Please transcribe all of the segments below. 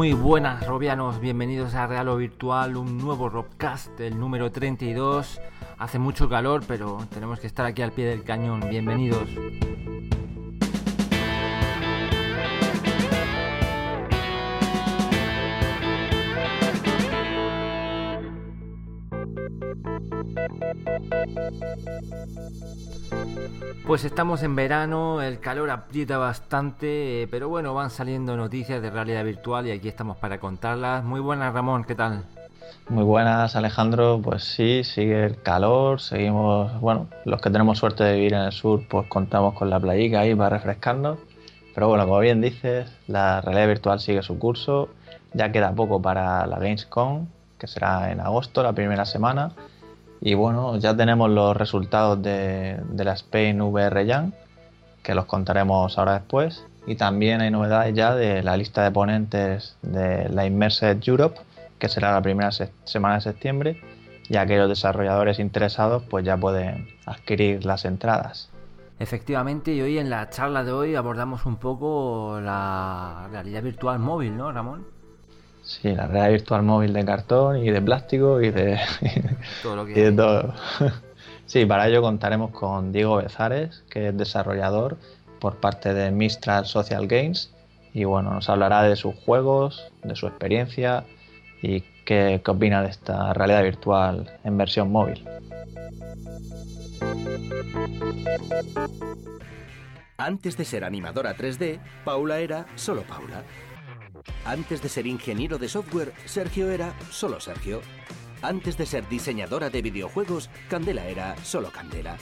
Muy buenas robianos, bienvenidos a Real o Virtual, un nuevo Robcast, el número 32. Hace mucho calor, pero tenemos que estar aquí al pie del cañón. Bienvenidos. Pues estamos en verano, el calor aprieta bastante, eh, pero bueno, van saliendo noticias de realidad virtual y aquí estamos para contarlas. Muy buenas Ramón, ¿qué tal? Muy buenas Alejandro, pues sí, sigue el calor, seguimos, bueno, los que tenemos suerte de vivir en el sur, pues contamos con la playica ahí para refrescarnos. Pero bueno, como bien dices, la realidad virtual sigue su curso, ya queda poco para la Gamescom, que será en agosto, la primera semana y bueno, ya tenemos los resultados de, la Spain VR Jam, que los contaremos ahora después. Y también hay novedades ya de la lista de ponentes de la Immersed Europe, que será la primera semana de septiembre, y aquellos desarrolladores interesados pues ya pueden adquirir las entradas. Efectivamente, y hoy en la charla de hoy abordamos un poco la realidad virtual móvil, ¿no, Ramón? Sí, la realidad virtual móvil de cartón y de plástico y de todo. Lo que todo. Sí, para ello contaremos con Diego Bezares, que es desarrollador por parte de Mistral Social Games y bueno, nos hablará de sus juegos, de su experiencia y qué, qué opina de esta realidad virtual en versión móvil. Antes de ser animadora 3D, Paula era solo Paula. Antes de ser ingeniero de software, Sergio era solo Sergio. Antes de ser diseñadora de videojuegos, Candela era solo Candela.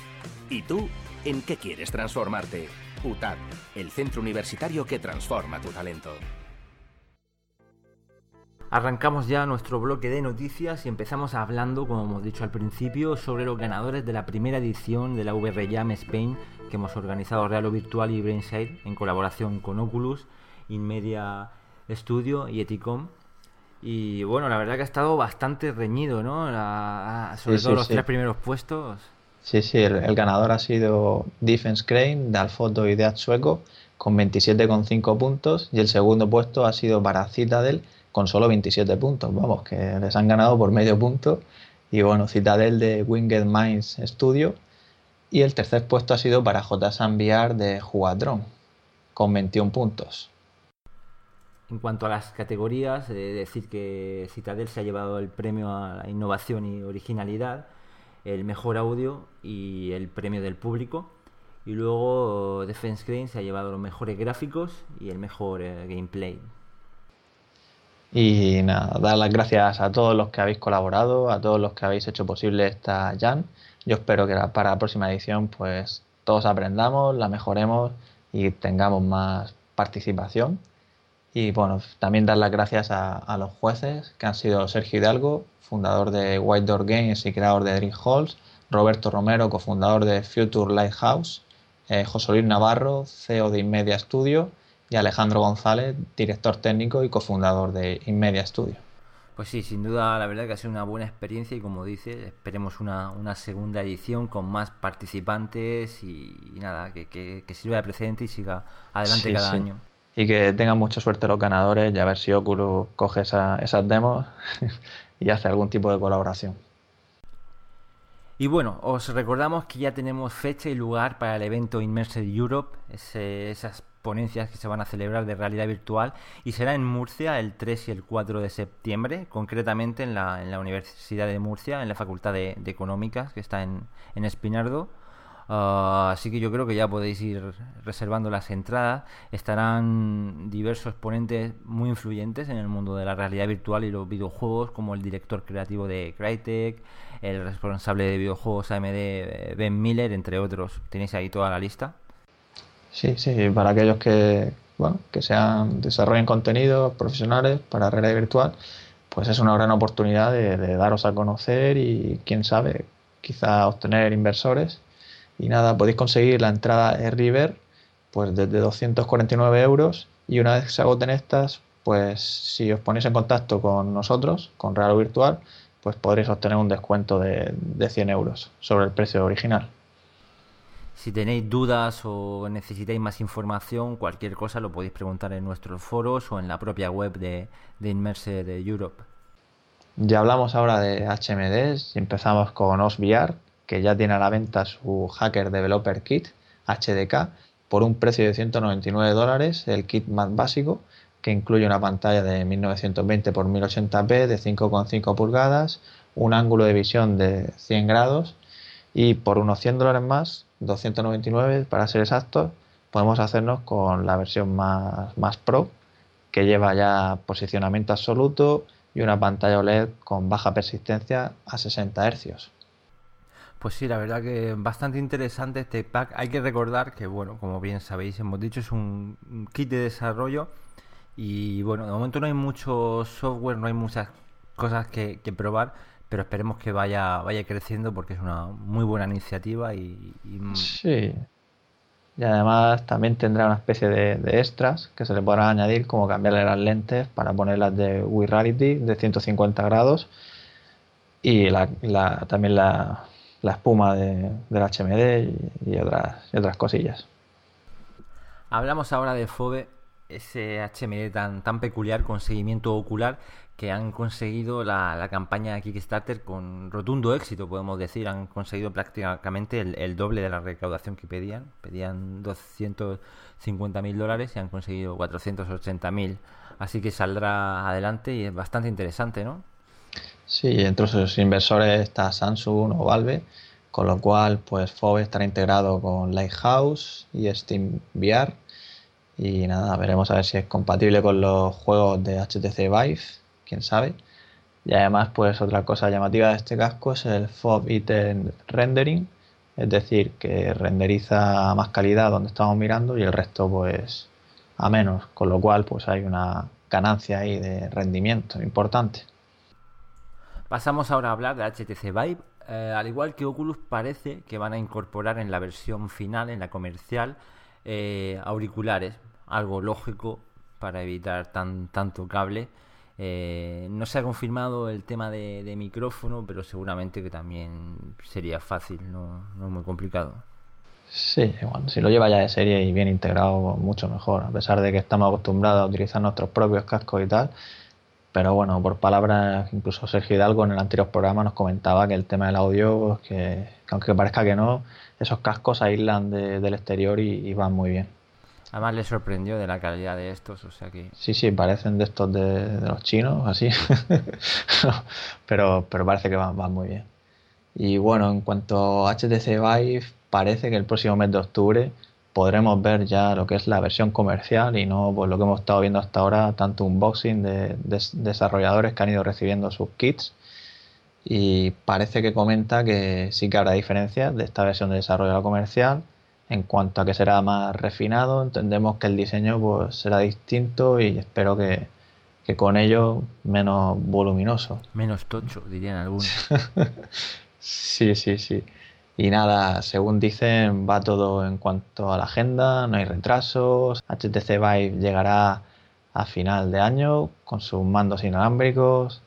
¿Y tú, en qué quieres transformarte? UTAD, el centro universitario que transforma tu talento. Arrancamos ya nuestro bloque de noticias y empezamos hablando, como hemos dicho al principio, sobre los ganadores de la primera edición de la VR Jam Spain que hemos organizado Real o Virtual y Brainside en colaboración con Oculus, Inmedia Studio y Eticom. Y bueno, la verdad que ha estado bastante reñido, ¿no? sobre todo los tres primeros puestos. Sí, sí, el, ganador ha sido Defense Crane de Alfoto y de Sueco con 27,5 puntos y el segundo puesto ha sido para Citadel con solo 27 puntos. Vamos, que les han ganado por medio punto. Y bueno, Citadel de Winged Minds Studio. Y el tercer puesto ha sido para J. VR de Jugatron con 21 puntos. En cuanto a las categorías, decir que Citadel se ha llevado el premio a la innovación y originalidad, el mejor audio y el premio del público. Y luego Defense Green se ha llevado los mejores gráficos y el mejor eh, gameplay. Y nada, dar las gracias a todos los que habéis colaborado, a todos los que habéis hecho posible esta Jan. Yo espero que para la próxima edición pues todos aprendamos, la mejoremos y tengamos más participación. Y bueno, también dar las gracias a, los jueces, que han sido Sergio Hidalgo, fundador de White Door Games y creador de Dream Halls, Roberto Romero, cofundador de Future Lighthouse, eh, José Luis Navarro, CEO de Inmedia Studio, y Alejandro González, director técnico y cofundador de Inmedia Studio. Pues sí, sin duda, la verdad que ha sido una buena experiencia y como dice, esperemos una, segunda edición con más participantes y, nada, que, sirva de precedente y siga adelante cada año y que tengan mucha suerte los ganadores y a ver si Oculus coge esas demos y hace algún tipo de colaboración. Y bueno, os recordamos que ya tenemos fecha y lugar para el evento Immersed Europe, esas ponencias que se van a celebrar de realidad virtual y será en Murcia el 3 y el 4 de septiembre, concretamente en la, en la Universidad de Murcia, en la Facultad de, Económicas que está en, en Espinardo. Ah, así que yo creo que ya podéis ir reservando las entradas. Estarán diversos ponentes muy influyentes en el mundo de la realidad virtual y los videojuegos, como el director creativo de Crytek, el responsable de videojuegos AMD eh, Ben Miller, entre otros. ¿Tenéis ahí toda la lista? Sí, sí, para aquellos que, bueno, que sean, desarrollen contenidos profesionales para realidad virtual, pues es una gran oportunidad de, de daros a conocer y, quién sabe, quizá obtener inversores y nada, podéis conseguir la entrada River pues desde 249 euros y una vez que se agoten estas, pues si os ponéis en contacto con nosotros, con Real Virtual, pues podréis obtener un descuento de, de 100 euros sobre el precio original. Si tenéis dudas o necesitáis más información, cualquier cosa lo podéis preguntar en nuestros foros o en la propia web de, de Inmersed Europe. Ya hablamos ahora de HMDs y empezamos con OSVR, que ya tiene a la venta su Hacker Developer Kit HDK por un precio de 199 dólares, el kit más básico, que incluye una pantalla de 1920 x 1080p de 5,5 pulgadas, un ángulo de visión de 100 grados y por unos 100 dólares más, 299 para ser exactos, podemos hacernos con la versión más, más pro que lleva ya posicionamiento absoluto y una pantalla OLED con baja persistencia a 60 Hz. Pues sí, la verdad que bastante interesante este pack. Hay que recordar que, bueno, como bien sabéis, hemos dicho, es un kit de desarrollo y bueno, de momento no hay mucho software, no hay muchas cosas que, probar, pero esperemos que vaya, vaya creciendo porque es una muy buena iniciativa y, Sí. Y además también tendrá una especie de, extras que se le podrán añadir, como cambiarle las lentes para ponerlas de Wii Reality de 150 grados y la, también la, la espuma de, del HMD y, otras, y otras cosillas. Hablamos ahora de FOBE ese HMD tan, tan peculiar con seguimiento ocular que han conseguido la, campaña de Kickstarter con rotundo éxito, podemos decir. Han conseguido prácticamente el, doble de la recaudación que pedían. Pedían 250 mil dólares y han conseguido 480 mil. Así que saldrá adelante y es bastante interesante, ¿no? Sí, entre sus inversores está Samsung o Valve, con lo cual pues FOB estará integrado con Lighthouse y Steam VR y nada, veremos a ver si es compatible con los juegos de HTC Vive, quién sabe. Y además, pues otra cosa llamativa de este casco es el FOB Item Rendering, es decir, que renderiza a más calidad donde estamos mirando y el resto pues a menos, con lo cual pues hay una ganancia ahí de rendimiento importante. Pasamos ahora a hablar de HTC Vive. Eh, al igual que Oculus parece que van a incorporar en la versión final, en la comercial, eh, auriculares algo lógico para evitar tan, tanto cable. Eh, no se ha confirmado el tema de, micrófono, pero seguramente que también sería fácil, no, no muy complicado. Sí, bueno, si lo lleva ya de serie y bien integrado, mucho mejor, a pesar de que estamos acostumbrados a utilizar nuestros propios cascos y tal. Pero bueno, por palabras, incluso Sergio Hidalgo en el anterior programa nos comentaba que el tema del audio, que, aunque parezca que no, esos cascos aíslan del exterior y van muy bien. Además le sorprendió de la calidad de estos, o sea que... Sí, sí, parecen de estos de, los chinos, así. pero, pero parece que van, muy bien. Y bueno, en cuanto a HTC Vive, parece que el próximo mes de octubre podremos ver ya lo que es la versión comercial y no pues, lo que hemos estado viendo hasta ahora, tanto unboxing de, de desarrolladores que han ido recibiendo sus kits. Y parece que comenta que sí que habrá diferencias de esta versión de desarrollo comercial en cuanto a que será más refinado, entendemos que el diseño pues, será distinto y espero que, con ello menos voluminoso. Menos tocho, dirían algunos. sí, sí, sí. Y nada, según dicen, va todo en cuanto a la agenda, no hay retrasos. HTC Vive llegará a final de año con sus mandos inalámbricos.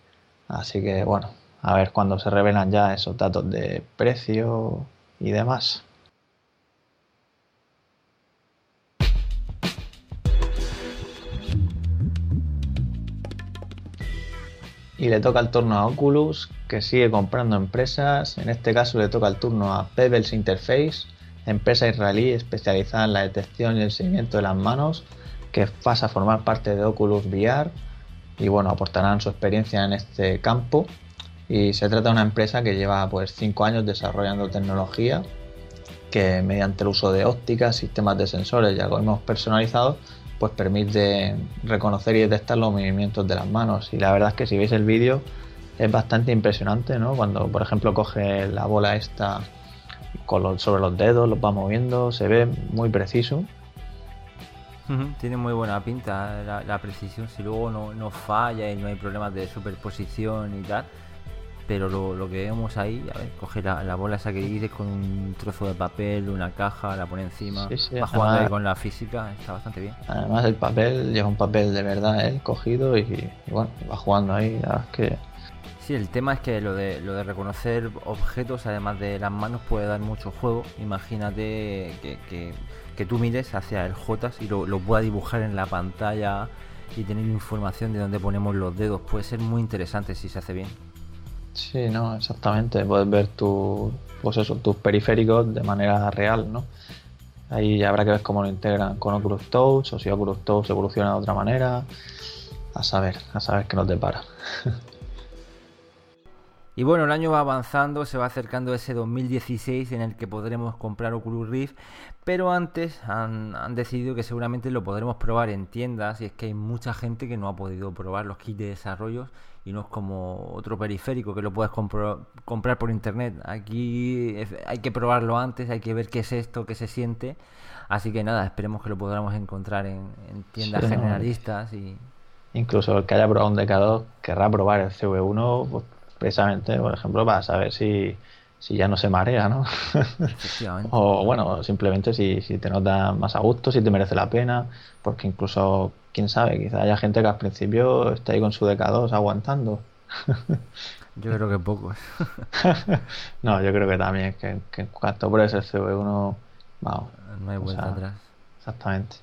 Así que bueno, a ver cuándo se revelan ya esos datos de precio y demás. Y le toca el turno a Oculus, que sigue comprando empresas. En este caso le toca el turno a Pebbles Interface, empresa israelí especializada en la detección y el seguimiento de las manos, que pasa a formar parte de Oculus VR y bueno, aportarán su experiencia en este campo. Y se trata de una empresa que lleva pues 5 años desarrollando tecnología que mediante el uso de ópticas, sistemas de sensores y algoritmos personalizados pues permite reconocer y detectar los movimientos de las manos. Y la verdad es que si veis el vídeo es bastante impresionante, ¿no? Cuando, por ejemplo, coge la bola esta con sobre los dedos, los va moviendo, se ve muy preciso. Tiene muy buena pinta la, precisión, si luego no, no, falla y no hay problemas de superposición y tal, pero lo, que vemos ahí, a ver, coge la, bola esa que dices con un trozo de papel, una caja, la pone encima, va jugando con la física, está bastante bien. Además el papel, lleva un papel de verdad, él cogido y, bueno, va jugando ahí, es que Sí, el tema es que lo de, lo de reconocer objetos, además de las manos, puede dar mucho juego. Imagínate que, que, tú mires hacia el J y lo, lo pueda dibujar en la pantalla y tener información de dónde ponemos los dedos. Puede ser muy interesante si se hace bien. Sí, no, exactamente. Puedes ver pues tus periféricos de manera real, ¿no? Ahí habrá que ver cómo lo integran con Oculus Touch o si Oculus Touch evoluciona de otra manera. A saber, a saber qué nos depara. Y bueno, el año va avanzando, se va acercando ese 2016 en el que podremos comprar Oculus Rift, pero antes han, decidido que seguramente lo podremos probar en tiendas y es que hay mucha gente que no ha podido probar los kits de desarrollo y no es como otro periférico que lo puedes comprar por internet. Aquí hay que probarlo antes, hay que ver qué es esto, qué se siente. Así que nada, esperemos que lo podamos encontrar en, tiendas generalistas y... Incluso el que haya probado un DK2 querrá probar el CV1 precisamente, por ejemplo, para saber si, si ya no se marea, ¿no? o bueno, simplemente si, si te notas más a gusto, si te merece la pena, porque incluso, quién sabe, quizá haya gente que al principio está ahí con su DK2 aguantando. yo creo que pocos. no, yo creo que también, que, que en cuanto pruebes el CV1, vamos. No hay vuelta atrás. Exactamente.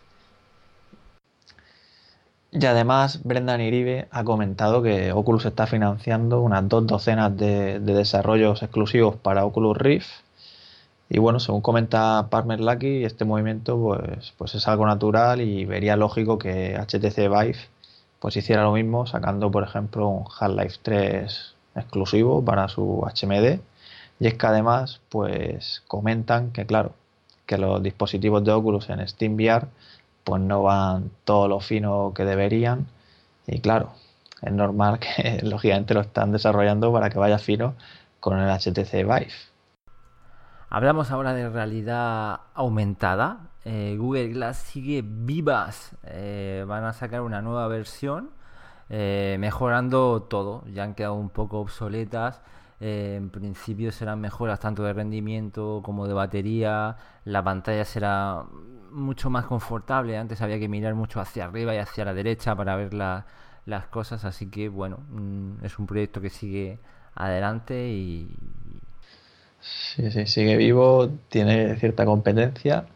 Y además, Brendan Iribe ha comentado que Oculus está financiando unas dos docenas de, desarrollos exclusivos para Oculus Rift. Y bueno, según comenta Parmer Lucky, este movimiento pues, pues es algo natural y vería lógico que HTC Vive pues hiciera lo mismo, sacando por ejemplo un Half-Life 3 exclusivo para su HMD. Y es que además, pues comentan que claro, que los dispositivos de Oculus en SteamVR pues no van todo lo fino que deberían. Y claro, es normal que lógicamente lo están desarrollando para que vaya fino con el HTC Vive. Hablamos ahora de realidad aumentada. Eh, Google Glass sigue vivas. Eh, van a sacar una nueva versión eh, mejorando todo. Ya han quedado un poco obsoletas. en principio serán mejoras tanto de rendimiento como de batería. La pantalla será mucho más confortable. Antes había que mirar mucho hacia arriba y hacia la derecha para ver las cosas. Así que bueno, mm, es un proyecto que sigue adelante y... Sí, sí, sigue vivo, tiene cierta competencia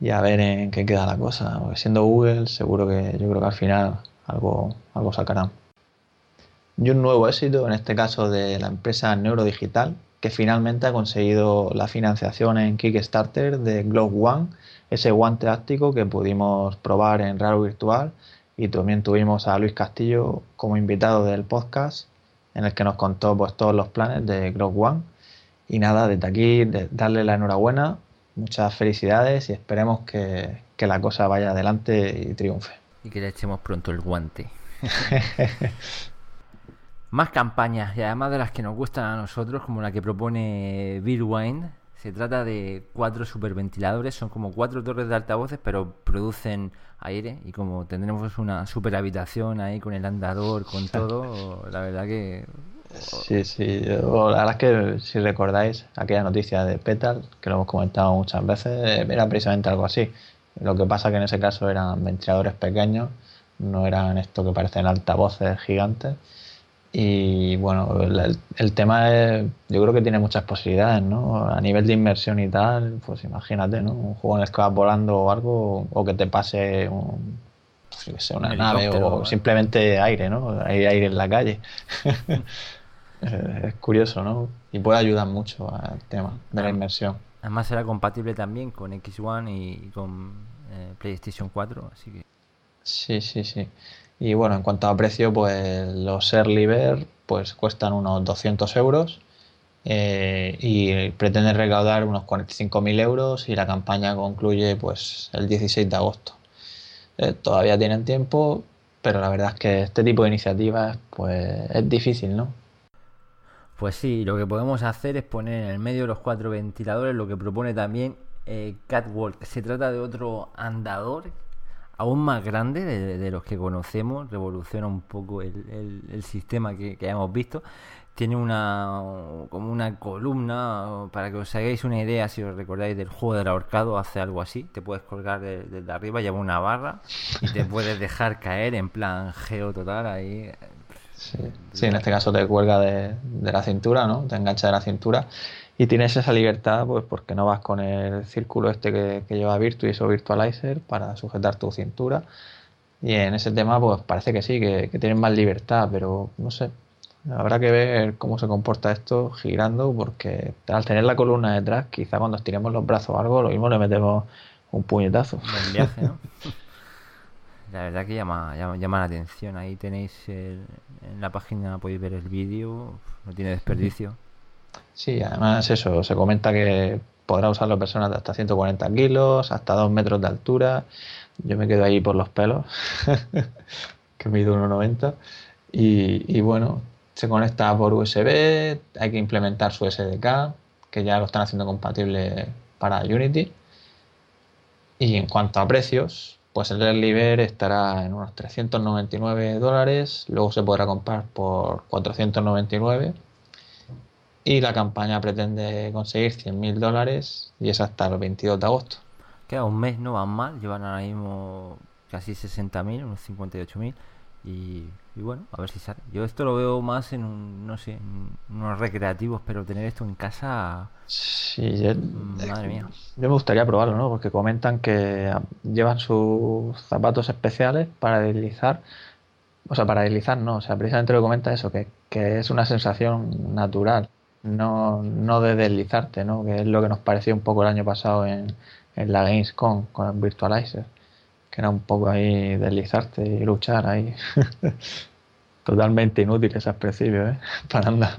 y a ver en qué queda la cosa. Siendo Google, seguro que yo creo que al final algo, algo sacarán. Y un nuevo éxito, en este caso de la empresa Neurodigital, que finalmente ha conseguido la financiación en Kickstarter de Globe One ese guante áctico que pudimos probar en Raro Virtual y también tuvimos a Luis Castillo como invitado del podcast en el que nos contó pues todos los planes de Grog One y nada, desde aquí darle la enhorabuena, muchas felicidades y esperemos que, que la cosa vaya adelante y triunfe. Y que le echemos pronto el guante. Más campañas y además de las que nos gustan a nosotros, como la que propone Bill Wine, se trata de cuatro superventiladores, son como cuatro torres de altavoces, pero producen aire y como tendremos una super habitación ahí con el andador, con todo, la verdad que... Sí, sí, la verdad es que si recordáis aquella noticia de Petal, que lo hemos comentado muchas veces, era precisamente algo así. Lo que pasa que en ese caso eran ventiladores pequeños, no eran esto que parecen altavoces gigantes y bueno, el, tema es, yo creo que tiene muchas posibilidades, ¿no? A nivel de inmersión y tal, pues imagínate, ¿no? Un juego en el que vas volando o algo, o que te pase un, una nave o simplemente aire, ¿no? Hay aire en la calle. es curioso, ¿no? Y puede ayudar mucho al tema de la inmersión. Además será compatible también con X1 y con eh, PlayStation 4, así que... Sí, sí, sí. Y bueno, en cuanto a precio, pues los Early Bird pues cuestan unos 200 euros eh, y pretenden recaudar unos 45.000 euros y la campaña concluye pues el 16 de agosto. Eh, todavía tienen tiempo, pero la verdad es que este tipo de iniciativas pues es difícil, ¿no? Pues sí, lo que podemos hacer es poner en el medio los cuatro ventiladores, lo que propone también eh, Catwalk. Se trata de otro andador aún más grande de, los que conocemos, revoluciona un poco el, sistema que, hemos visto. Tiene una como una columna, para que os hagáis una idea, si os recordáis del juego del ahorcado, hace algo así. Te puedes colgar desde arriba, lleva una barra y te puedes dejar caer en plan geo total ahí. Sí. en este caso te cuelga de, la cintura, ¿no? Te engancha de la cintura y tienes esa libertad, pues porque no vas con el círculo este que, lleva Virtuis o Virtualizer para sujetar tu cintura. Y en ese tema, pues parece que sí, que, que tienes más libertad, pero no sé, Habrá que ver cómo se comporta esto girando, porque al tener la columna detrás, quizá cuando estiremos los brazos o algo, lo mismo le metemos un puñetazo. viaje, ¿no? la verdad que llama, llama, la atención. Ahí tenéis en la página, podéis ver el vídeo, no tiene desperdicio. Sí, además eso, se comenta que podrá usarlo personas de hasta 140 kilos, hasta 2 metros de altura. Yo me quedo ahí por los pelos, que mido 1,90. Y, y bueno, se conecta por USB, hay que implementar su SDK, que ya lo están haciendo compatible para Unity. Y en cuanto a precios, pues el Early Bird estará en unos 399 dólares, luego se podrá comprar por 499 y la campaña pretende conseguir 100.000 dólares y es hasta el 22 de agosto. Queda un mes, no van mal, llevan ahora mismo casi 60.000, unos 58.000 y, bueno, a ver si sale. Yo esto lo veo más en, un, no sé, en unos recreativos, pero tener esto en casa... Sí, yo, madre mía. Yo me gustaría probarlo, ¿no? Porque comentan que llevan sus zapatos especiales para deslizar. O sea, para deslizar no, o sea, precisamente lo que comenta eso, que, que es una sensación natural, no, no de deslizarte, ¿no? Que es lo que nos pareció un poco el año pasado en, en la Gamescom con el Virtualizer que era un poco ahí deslizarte y luchar ahí. Totalmente inútil ese principio, ¿eh? Para andar.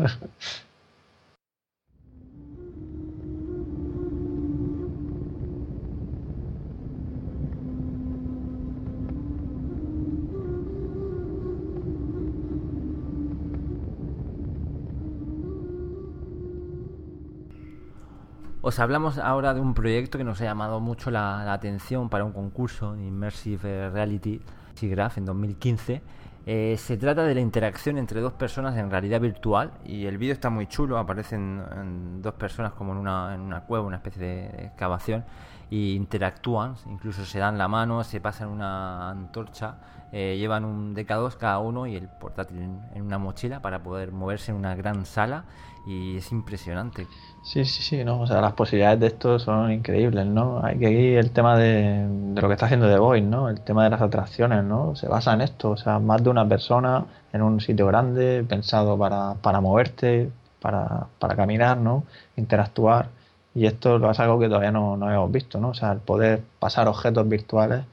Os hablamos ahora de un proyecto que nos ha llamado mucho la, atención para un concurso Immersive Reality SIGGRAPH en 2015. Eh, se trata de la interacción entre dos personas en realidad virtual y el vídeo está muy chulo, aparecen dos personas como en una, en una cueva, una especie de excavación y interactúan, incluso se dan la mano, se pasan una antorcha, eh, llevan un DK2 cada uno y el portátil en, una mochila para poder moverse en una gran sala y es impresionante. Sí, sí, sí, no, o sea, las posibilidades de esto son increíbles, ¿no? Hay que ir el tema de, lo que está haciendo The Voice, ¿no? El tema de las atracciones, ¿no? Se basa en esto, o sea, más de una persona en un sitio grande, pensado para, para moverte, para, para caminar, ¿no? Interactuar. Y esto es algo que todavía no, no hemos visto, ¿no? O sea, el poder pasar objetos virtuales,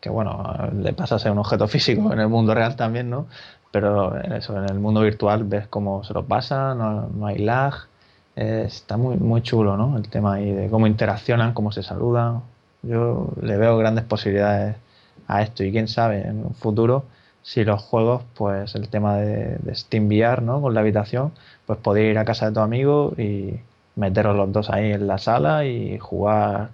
que bueno, le pasa a ser un objeto físico en el mundo real también, ¿no? Pero eso, en el mundo virtual ves cómo se lo pasa, no, no hay lag, está muy, muy chulo, ¿no? El tema ahí de cómo interaccionan, cómo se saludan. Yo le veo grandes posibilidades a esto y quién sabe en un futuro si los juegos, pues el tema de, de Steam VR, ¿no? Con la habitación, pues podéis ir a casa de tu amigo y meteros los dos ahí en la sala y jugar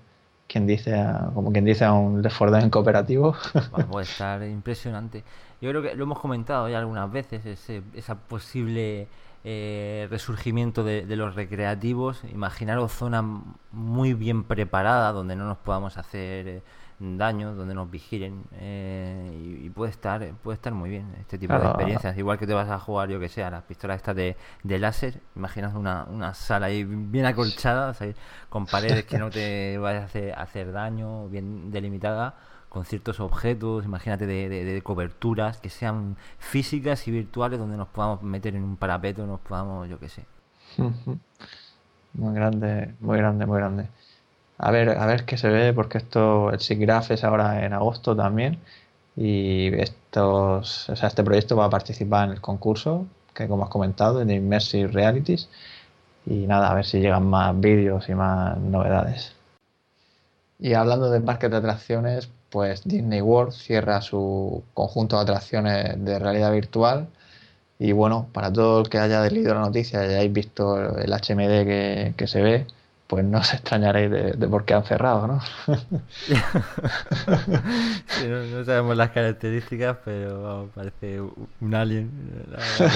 quien dice como quien dice a un Left 4 en cooperativo. puede estar impresionante. Yo creo que lo hemos comentado ya algunas veces, ese, esa posible eh, resurgimiento de, los recreativos. Imaginaros zona muy bien preparada donde no nos podamos hacer eh, daño, donde nos vigilen eh, y, puede estar puede estar muy bien este tipo de experiencias. Igual que te vas a jugar, yo que sé, a las pistolas estas de, de láser, imaginas una, una sala ahí bien acolchada, con paredes que no te vayas a hacer, hacer daño, bien delimitada con ciertos objetos, imagínate de, de, coberturas que sean físicas y virtuales donde nos podamos meter en un parapeto, nos podamos, yo que sé. Muy grande, muy grande, muy grande. A ver, a ver qué se ve, porque esto, el SIGGRAPH es ahora en agosto también. Y estos, o sea, este proyecto va a participar en el concurso, que como has comentado, de Immersive Realities. Y nada, a ver si llegan más vídeos y más novedades. Y hablando del parque de atracciones, pues Disney World cierra su conjunto de atracciones de realidad virtual. Y bueno, para todo el que haya leído la noticia y hayáis visto el HMD que se ve, pues no os extrañaréis de, por qué han cerrado, ¿no? no, sabemos las características, pero parece un alien.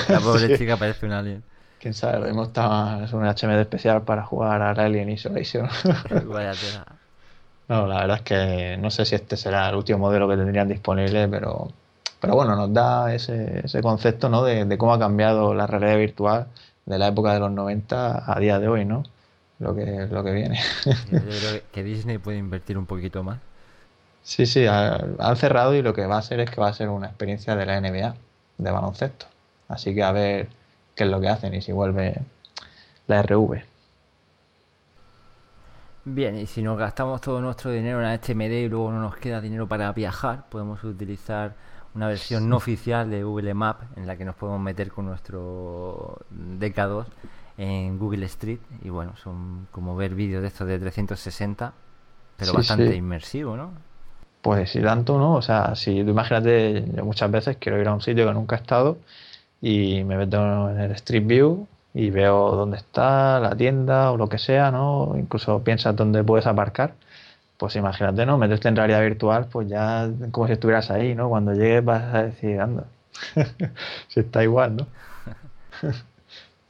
La, pobre chica parece un alien. Quién sabe, hemos estado, es un HMD especial para jugar a Alien Isolation. Vaya No, la verdad es que no sé si este será el último modelo que tendrían disponible, pero pero bueno, nos da ese, ese concepto ¿no? de, cómo ha cambiado la realidad virtual de la época de los 90 a día de hoy, ¿no? Lo que, lo que viene. Yo creo que Disney puede invertir un poquito más. Sí, sí, han cerrado y lo que va a ser es que va a ser una experiencia de la NBA, de baloncesto. Así que a ver qué es lo que hacen y si vuelve la RV. Bien, y si nos gastamos todo nuestro dinero en la HMD y luego no nos queda dinero para viajar, podemos utilizar una versión no oficial de Google Map en la que nos podemos meter con nuestro DK2 en Google Street y bueno, son como ver vídeos de estos de 360, pero bastante inmersivo, ¿no? Pues si tanto, ¿no? O sea, si tú imagínate, yo muchas veces quiero ir a un sitio que nunca he estado y me meto en el Street View y veo dónde está la tienda o lo que sea, ¿no? Incluso piensas dónde puedes aparcar. Pues imagínate, ¿no? Meterte en realidad virtual, pues ya como si estuvieras ahí, ¿no? Cuando llegues vas a decir, anda, si está igual, ¿no?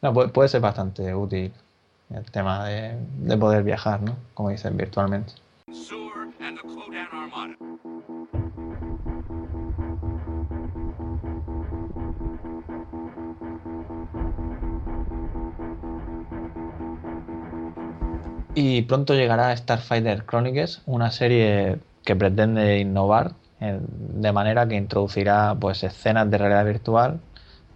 no puede, ser bastante útil el tema de, de poder viajar, ¿no? Como dices, virtualmente. Y pronto llegará Starfighter Chronicles, una serie que pretende innovar de manera que introducirá pues escenas de realidad virtual,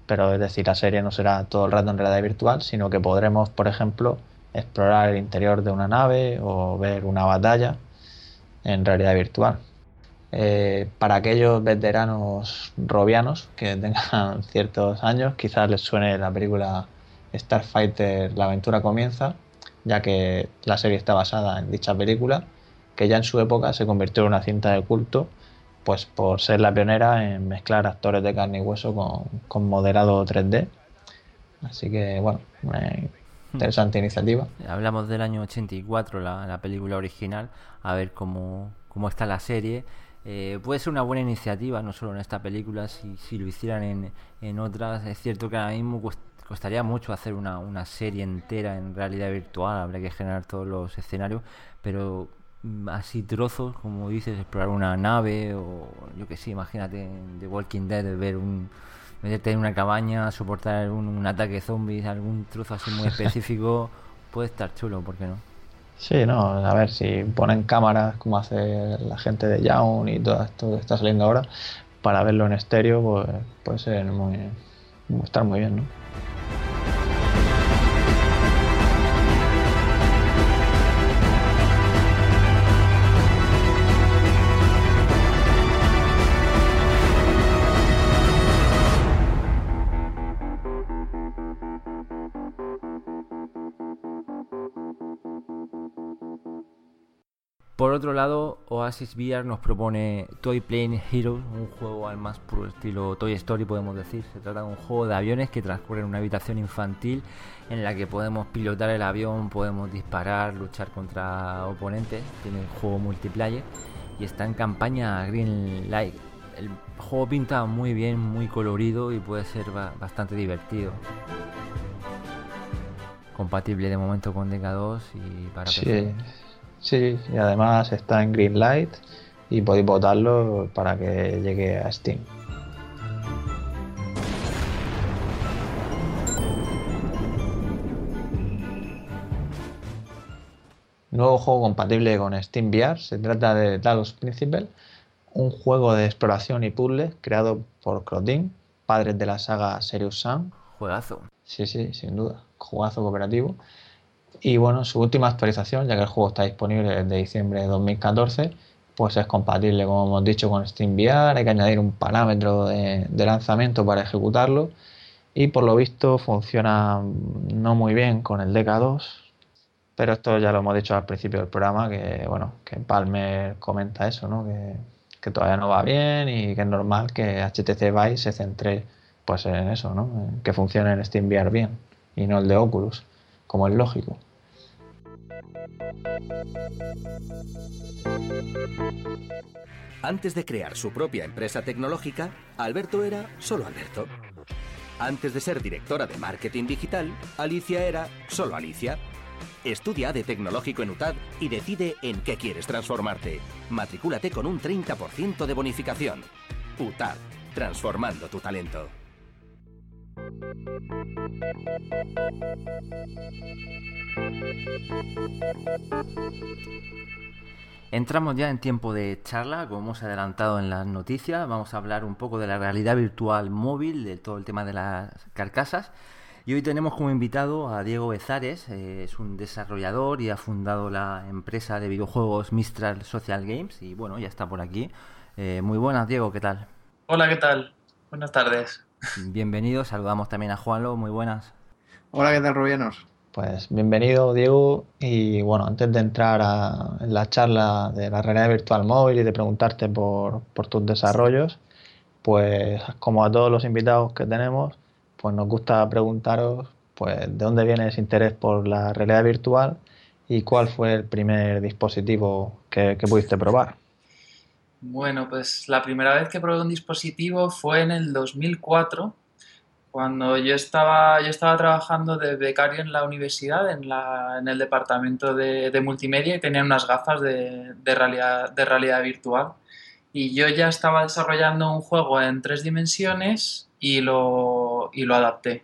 pero es decir, la serie no será todo el rato en realidad virtual, sino que podremos, por ejemplo, explorar el interior de una nave o ver una batalla en realidad virtual. Eh, para aquellos veteranos robianos que tengan ciertos años, quizás les suene la película Starfighter La aventura comienza, ya que la serie está basada en dicha película, que ya en su época se convirtió en una cinta de culto, pues por ser la pionera en mezclar actores de carne y hueso con, con moderado 3D. Así que, bueno, una interesante iniciativa. Hablamos del año 84, la, la película original, a ver cómo, cómo está la serie. Eh, puede ser una buena iniciativa, no solo en esta película, si, si lo hicieran en, en otras. Es cierto que ahora mismo costaría mucho hacer una, una serie entera en realidad virtual, habría que generar todos los escenarios, pero así trozos, como dices, explorar una nave o yo que sé, imagínate The Walking Dead, ver un meterte en una cabaña, soportar un, ataque zombies, algún trozo así muy específico, puede estar chulo, ¿por qué no? Sí, no, a ver, si ponen cámaras como hace la gente de Young y todo esto que está saliendo ahora, para verlo en estéreo, pues puede ser muy, estar muy bien, ¿no? Por otro lado, Oasis VR nos propone Toy Plane Heroes, un juego al más puro estilo Toy Story, podemos decir. Se trata de un juego de aviones que transcurre en una habitación infantil en la que podemos pilotar el avión, podemos disparar, luchar contra oponentes. Tiene un juego multiplayer y está en campaña Green Light. El juego pinta muy bien, muy colorido y puede ser bastante divertido compatible de momento con DK2 y para sí. Sí, y además está en Greenlight y podéis votarlo para que llegue a Steam. Nuevo juego compatible con Steam VR, se trata de Talos Principal, un juego de exploración y puzzle creado por Crotin, padres de la saga Serious Sam. Juegazo. Sí, sí, sin duda. Juegazo cooperativo y bueno, su última actualización, ya que el juego está disponible desde diciembre de 2014, pues es compatible, como hemos dicho, con SteamVR. Hay que añadir un parámetro de, lanzamiento para ejecutarlo. Y por lo visto funciona no muy bien con el DK2. Pero esto ya lo hemos dicho al principio del programa, que bueno, que Palmer comenta eso, ¿no? Que, que todavía no va bien y que es normal que HTC Vive se centre pues en eso, ¿no? Que funcione en SteamVR bien y no el de Oculus, como es lógico. Antes de crear su propia empresa tecnológica, Alberto era solo Alberto. Antes de ser directora de marketing digital, Alicia era solo Alicia. Estudia de tecnológico en UTAD y decide en qué quieres transformarte. Matricúlate con un 30% de bonificación. UTAD transformando tu talento. Entramos ya en tiempo de charla, como hemos adelantado en las noticias. Vamos a hablar un poco de la realidad virtual móvil, de todo el tema de las carcasas. Y hoy tenemos como invitado a Diego Bezares, eh, es un desarrollador y ha fundado la empresa de videojuegos Mistral Social Games. Y bueno, ya está por aquí. Eh, muy buenas, Diego, ¿qué tal? Hola, ¿qué tal? Buenas tardes. Bienvenido, saludamos también a Juanlo, muy buenas. Hola, ¿qué tal, Rubianos? Pues bienvenido, Diego. Y bueno, antes de entrar a, en la charla de la realidad virtual móvil y de preguntarte por, por tus desarrollos, pues como a todos los invitados que tenemos, pues nos gusta preguntaros pues de dónde viene ese interés por la realidad virtual y cuál fue el primer dispositivo que, que pudiste probar. Bueno, pues la primera vez que probé un dispositivo fue en el 2004, cuando yo estaba, yo estaba trabajando de becario en la universidad, en, la, en el departamento de, de, multimedia y tenía unas gafas de, de, realidad, de realidad virtual. Y yo ya estaba desarrollando un juego en tres dimensiones y lo, y lo adapté.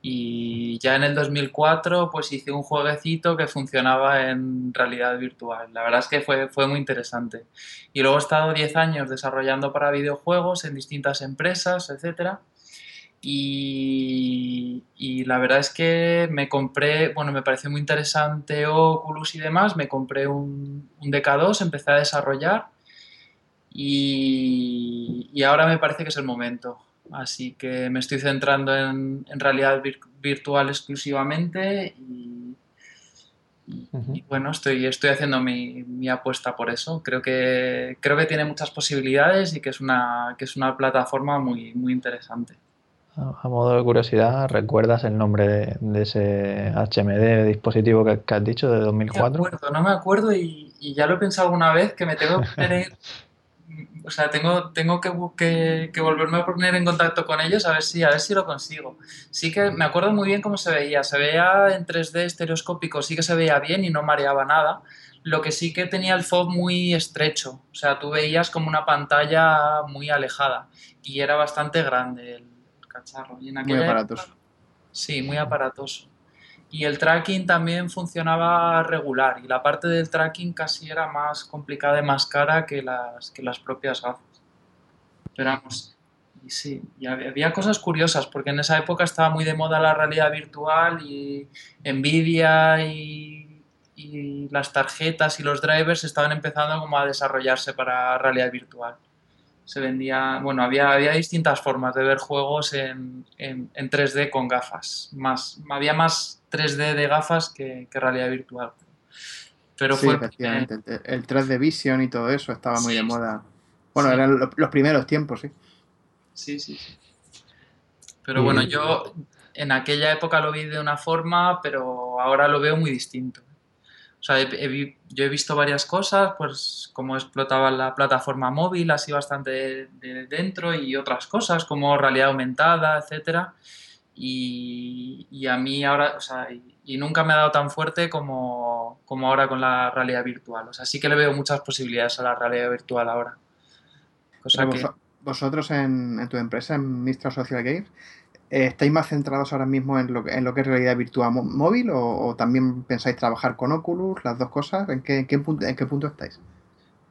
Y ya en el 2004 pues hice un jueguecito que funcionaba en realidad virtual. La verdad es que fue, fue muy interesante. Y luego he estado 10 años desarrollando para videojuegos en distintas empresas, etc. Y, y, la verdad es que me compré, bueno, me pareció muy interesante Oculus y demás, me compré un, un DK2, empecé a desarrollar y, y ahora me parece que es el momento así que me estoy centrando en, en realidad vir virtual exclusivamente y, uh -huh. y, bueno, estoy, estoy haciendo mi, mi, apuesta por eso. Creo que, creo que tiene muchas posibilidades y que es una, que es una plataforma muy, muy interesante. A modo de curiosidad, ¿recuerdas el nombre de, de ese HMD dispositivo que, que, has dicho de 2004? No me acuerdo, no me acuerdo y, y ya lo he pensado alguna vez que me tengo que poner o sea, tengo, tengo que, que, que, volverme a poner en contacto con ellos a ver, si, a ver si lo consigo. Sí que me acuerdo muy bien cómo se veía. Se veía en 3D estereoscópico, sí que se veía bien y no mareaba nada. Lo que sí que tenía el FOB muy estrecho. O sea, tú veías como una pantalla muy alejada y era bastante grande el cacharro. Y en muy aparatoso. Época, sí, muy aparatoso y el tracking también funcionaba regular y la parte del tracking casi era más complicada y más cara que las, que las propias gafas. Pero vamos, y sí, y había cosas curiosas porque en esa época estaba muy de moda la realidad virtual y Nvidia y, y las tarjetas y los drivers estaban empezando como a desarrollarse para realidad virtual se vendía, bueno, había, había distintas formas de ver juegos en, en, en 3D con gafas, más, había más 3D de gafas que, que realidad virtual. Pero sí, fue efectivamente, el, el 3D Vision y todo eso estaba muy sí. de moda. Bueno, sí. eran los primeros tiempos, sí. Sí, sí, sí. Pero bueno, yo en aquella época lo vi de una forma, pero ahora lo veo muy distinto. O sea, he, he, yo he visto varias cosas, pues cómo explotaba la plataforma móvil, así bastante de, de dentro, y otras cosas como realidad aumentada, etcétera. Y, y, a mí ahora, o sea, y, y, nunca me ha dado tan fuerte como, como ahora con la realidad virtual. O sea, sí que le veo muchas posibilidades a la realidad virtual ahora. Cosa que... Vosotros en, en, tu empresa, en Mistral Social Games, ¿estáis más centrados ahora mismo en lo, en lo que es realidad virtual móvil o, también pensáis trabajar con Oculus, las dos cosas? ¿En qué, en qué, punto, en qué punto estáis?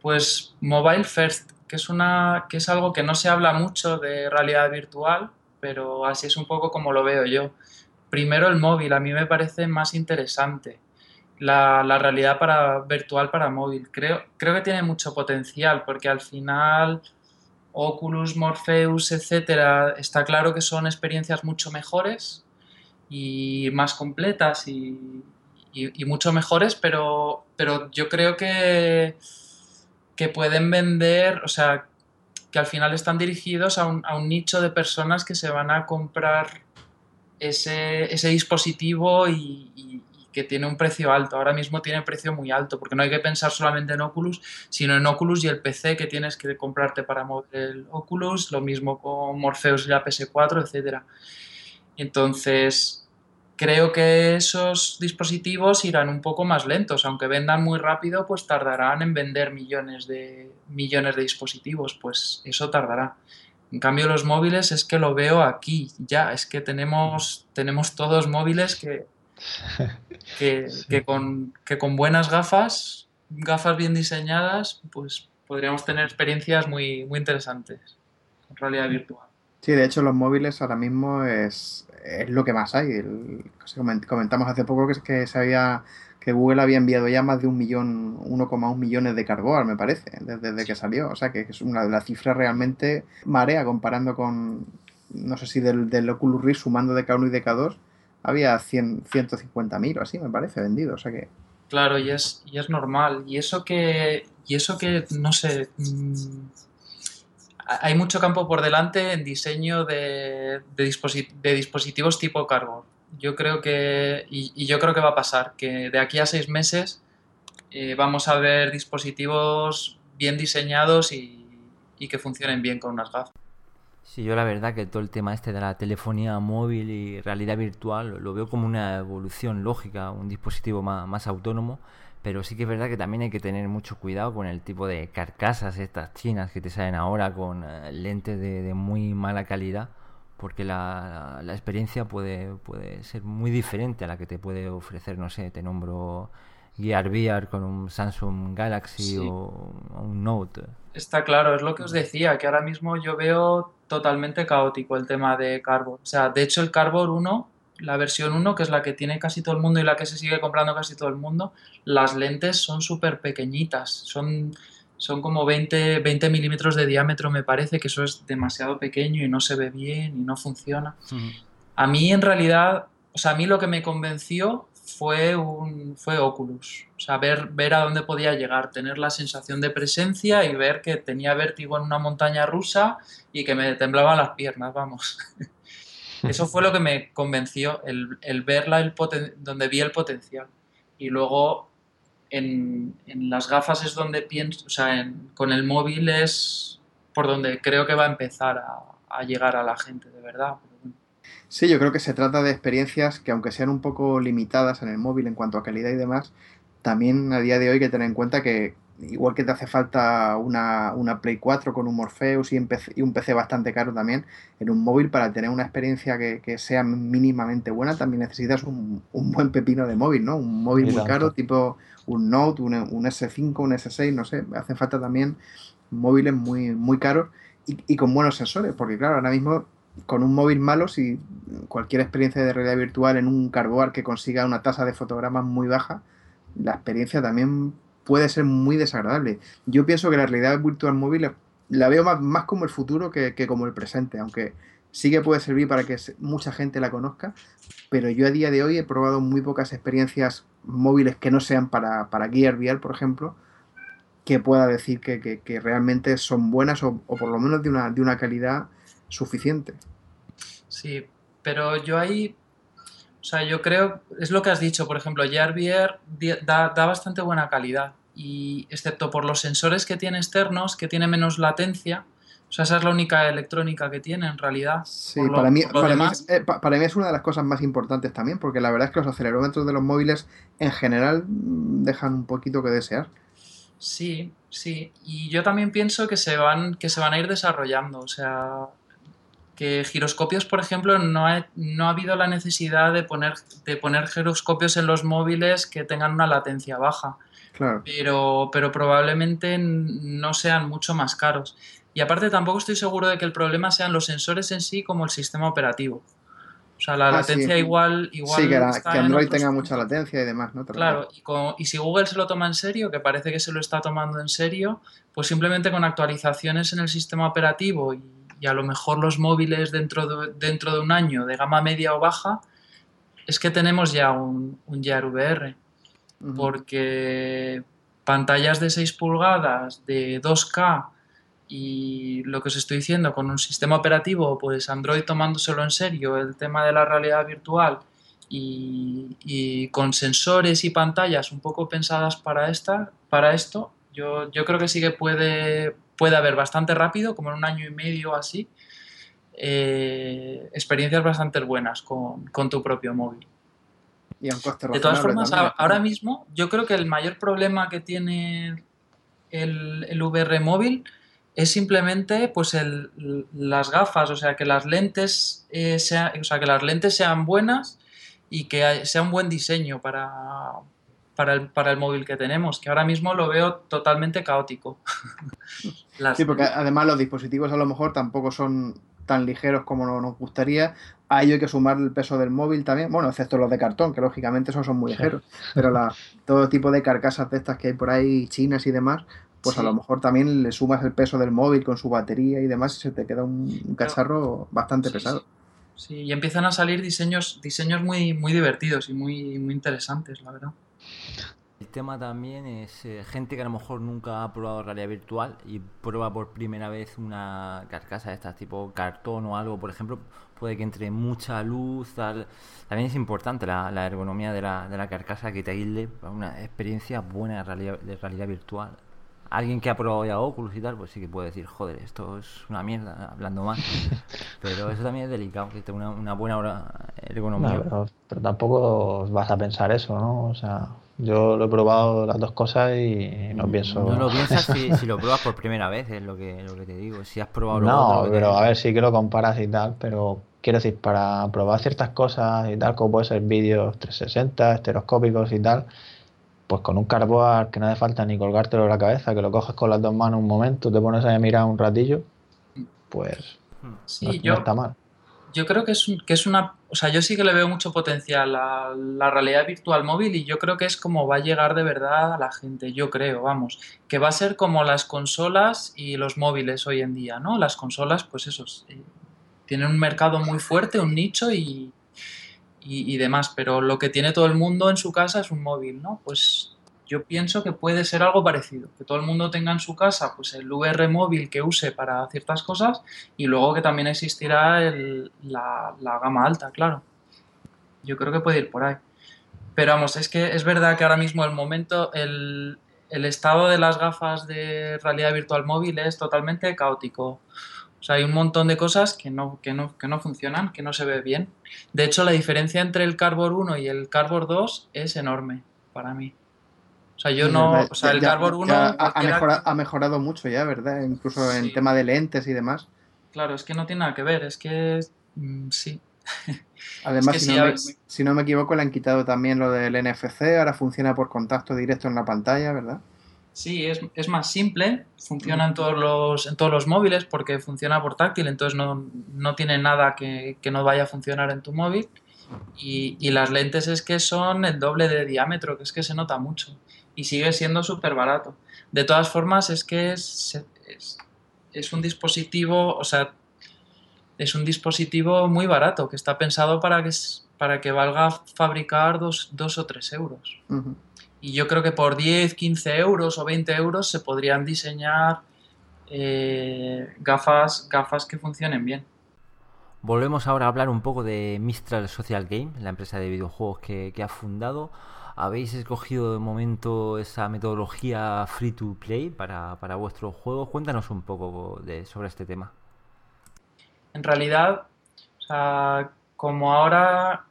Pues mobile first, que es, una, que es algo que no se habla mucho de realidad virtual, pero así es un poco como lo veo yo. Primero el móvil, a mí me parece más interesante. La, la realidad para, virtual para móvil. Creo, creo que tiene mucho potencial porque al final Oculus, Morpheus, etcétera, está claro que son experiencias mucho mejores y más completas y, mucho mejores, pero, pero yo creo que, que pueden vender, o sea, que al final están dirigidos a un, a un nicho de personas que se van a comprar ese, ese dispositivo y, que tiene un precio alto. Ahora mismo tiene precio muy alto, porque no hay que pensar solamente en Oculus, sino en Oculus y el PC que tienes que comprarte para mover el Oculus, lo mismo con Morpheus y la PS4, etc. Entonces, creo que esos dispositivos irán un poco más lentos, aunque vendan muy rápido, pues tardarán en vender millones de, millones de dispositivos, pues eso tardará. En cambio, los móviles es que lo veo aquí, ya, es que tenemos, tenemos todos móviles que, que, con, que con buenas gafas, gafas bien diseñadas, pues podríamos tener experiencias muy, muy interesantes en realidad virtual. Sí, de hecho los móviles ahora mismo es, es lo que más hay. comentamos hace poco que, que se había que Google había enviado ya más de un millón, 1,1 millones de cardboard, me parece, desde, que salió. O sea que es una de las cifras realmente marea comparando con, no sé si del, del Oculus Rift sumando DK1 y DK2, había 100, 150.000 o así, me parece, vendido. O sea que... Claro, y es, y es normal. Y eso que, y eso que no sé, mm, hay mucho campo por delante en diseño de, de, dispositivos tipo cardboard yo creo que, y, yo creo que va a pasar, que de aquí a seis meses eh, vamos a ver dispositivos bien diseñados y, que funcionen bien con unas gafas. Sí, yo la verdad que todo el tema este de la telefonía móvil y realidad virtual lo veo como una evolución lógica, un dispositivo más, autónomo, pero sí que es verdad que también hay que tener mucho cuidado con el tipo de carcasas estas chinas que te salen ahora con eh, lentes de muy mala calidad porque la, la, experiencia puede, puede ser muy diferente a la que te puede ofrecer, no sé, te nombro Gear VR con un Samsung Galaxy o, un Note. Está claro, es lo que os decía, que ahora mismo yo veo totalmente caótico el tema de Cardboard. O sea, de hecho el Cardboard 1, la versión 1, que es la que tiene casi todo el mundo y la que se sigue comprando casi todo el mundo, las lentes son súper pequeñitas, son son como 20, 20 milímetros de diámetro, me parece que eso es demasiado pequeño y no se ve bien y no funciona. A mí en realidad, o sea, a mí lo que me convenció fue, un, fue Oculus. O sea, ver, ver a dónde podía llegar, tener la sensación de presencia y ver que tenía vértigo en una montaña rusa y que me temblaban las piernas, vamos. Eso fue lo que me convenció, el, el verla el donde vi el potencial. Y luego en, las gafas es donde pienso, o sea, con el móvil es por donde creo que va a empezar a, llegar a la gente, de verdad. Sí, yo creo que se trata de experiencias que aunque sean un poco limitadas en el móvil en cuanto a calidad y demás, también a día de hoy hay que tener en cuenta que igual que te hace falta una, Play 4 con un Morpheus y un, PC, y un PC bastante caro también, en un móvil para tener una experiencia que, sea mínimamente buena también necesitas un, buen pepino de móvil, ¿no? Un móvil muy caro, tipo un Note, un, S5, un S6, no sé, hacen falta también móviles muy, muy caros y, y con buenos sensores, porque claro, ahora mismo con un móvil malo, si cualquier experiencia de realidad virtual en un carboar que consiga una tasa de fotogramas muy baja, la experiencia también puede ser muy desagradable. Yo pienso que la realidad virtual móvil la veo más, como el futuro que, como el presente, aunque sí que puede servir para que mucha gente la conozca, pero yo a día de hoy he probado muy pocas experiencias móviles que no sean para, para Gear VR, por ejemplo, que pueda decir que, realmente son buenas o, por lo menos de una, de una calidad suficiente. Sí, pero yo ahí o sea, yo creo, es lo que has dicho, por ejemplo, VR da, da bastante buena calidad y excepto por los sensores que tiene externos, que tiene menos latencia, o sea, esa es la única electrónica que tiene en realidad. Sí, para, mí, para, mí es, eh, para, mí es, una de las cosas más importantes también, porque la verdad es que los acelerómetros de los móviles en general mm, dejan un poquito que desear. Sí, sí. Y yo también pienso que se van, que se van a ir desarrollando. O sea, que giroscopios, por ejemplo, no ha, no ha habido la necesidad de poner, de poner giroscopios en los móviles que tengan una latencia baja. Pero, pero probablemente no sean mucho más caros. Y aparte tampoco estoy seguro de que el problema sean los sensores en sí como el sistema operativo. O sea, la ah, latencia igual, igual... Sí, que, Android tenga mucha latencia y demás, ¿no? Claro, y, y, si Google se lo toma en serio, que parece que se lo está tomando en serio, pues simplemente con actualizaciones en el sistema operativo y y a lo mejor los móviles dentro de, dentro de un año de gama media o baja, es que tenemos ya un, un Gear VR. Porque pantallas de 6 pulgadas, de 2K y lo que os estoy diciendo, con un sistema operativo, pues Android tomándoselo en serio, el tema de la realidad virtual y, y con sensores y pantallas un poco pensadas para, esta, para esto, yo, yo creo que sí que puede, puede haber bastante rápido, como en un año y medio o así, eh, experiencias bastante buenas con, tu propio móvil. Y a un coste De todas formas, ahora mismo yo creo que el mayor problema que tiene el, el VR móvil es simplemente pues el, las gafas, o sea, que las lentes eh, sea, o sea, que las lentes sean buenas y que sea un buen diseño para, para, el, para el móvil que tenemos, que ahora mismo lo veo totalmente caótico. Sí, porque además los dispositivos a lo mejor tampoco son tan ligeros como nos gustaría. A ello hay que sumar el peso del móvil también, bueno, excepto los de cartón, que lógicamente esos son muy ligeros, pero la, todo tipo de carcasas de estas que hay por ahí, chinas y demás, pues a lo mejor también le sumas el peso del móvil con su batería y demás y se te queda un, cacharro bastante pesado. Sí. y empiezan a salir diseños, diseños muy, muy divertidos y muy, muy interesantes, la verdad. El tema también es eh, gente que a lo mejor nunca ha probado realidad virtual y prueba por primera vez una carcasa de estas tipo cartón o algo, por ejemplo, puede que entre mucha luz, también es importante la, ergonomía de la, de la, carcasa que te aísle una experiencia buena de realidad, de realidad virtual alguien que ha probado ya Oculus y tal, pues sí que puede decir, joder, esto es una mierda, hablando más. pero eso también es delicado, que tenga una, una buena hora ergonomía. pero, tampoco vas a pensar eso, ¿no? O sea, yo lo he probado las dos cosas y no pienso. No lo piensas si, lo pruebas por primera vez, es lo que, lo que te digo. Si has probado No, pero a ver, sí que lo comparas y tal, pero quiero decir, para probar ciertas cosas y tal, como puede ser vídeos 360, estereoscópicos y tal pues con un carboard que no hace falta ni colgártelo en la cabeza, que lo coges con las dos manos un momento, te pones a mirar un ratillo, pues sí, yo, está mal. Yo creo que es, que es una... O sea, yo sí que le veo mucho potencial a la realidad virtual móvil y yo creo que es como va a llegar de verdad a la gente, yo creo, vamos, que va a ser como las consolas y los móviles hoy en día, ¿no? Las consolas, pues eso, eh, tienen un mercado muy fuerte, un nicho y, y, demás, pero lo que tiene todo el mundo en su casa es un móvil, ¿no? Pues yo pienso que puede ser algo parecido, que todo el mundo tenga en su casa pues el VR móvil que use para ciertas cosas y luego que también existirá la, gama alta, claro. Yo creo que puede ir por ahí. Pero vamos, es que es verdad que ahora mismo el momento, el, el estado de las gafas de realidad virtual móvil es totalmente caótico. O sea, hay un montón de cosas que no, que no, que no funcionan, que no se ve bien. De hecho, la diferencia entre el Cardboard 1 y el Cardboard 2 es enorme para mí. O sea, yo no. O sea, el Cardboard 1. Ha, mejorado, mucho ya, ¿verdad? Incluso en tema de lentes y demás. Claro, es que no tiene nada que ver, es que. Mm, sí. Además, si, no me, si no me equivoco, le han quitado también lo del NFC, ahora funciona por contacto directo en la pantalla, ¿verdad? Sí, es, es, más simple, funciona en todos, los, en todos los móviles porque funciona por táctil, entonces no, no tiene nada que, que, no vaya a funcionar en tu móvil. Y, y, las lentes es que son el doble de diámetro, que es que se nota mucho. Y sigue siendo súper barato. De todas formas, es que es, es, es, un dispositivo, o sea, es un dispositivo muy barato, que está pensado para que, para que valga fabricar dos, dos o tres euros. Y yo creo que por 10, 15 euros o 20 euros se podrían diseñar eh, gafas, gafas que funcionen bien. Volvemos ahora a hablar un poco de Mistral Social Game, la empresa de videojuegos que, ha fundado. ¿Habéis escogido de momento esa metodología free to play para, para vuestros juegos? Cuéntanos un poco de, sobre este tema. En realidad, como ahora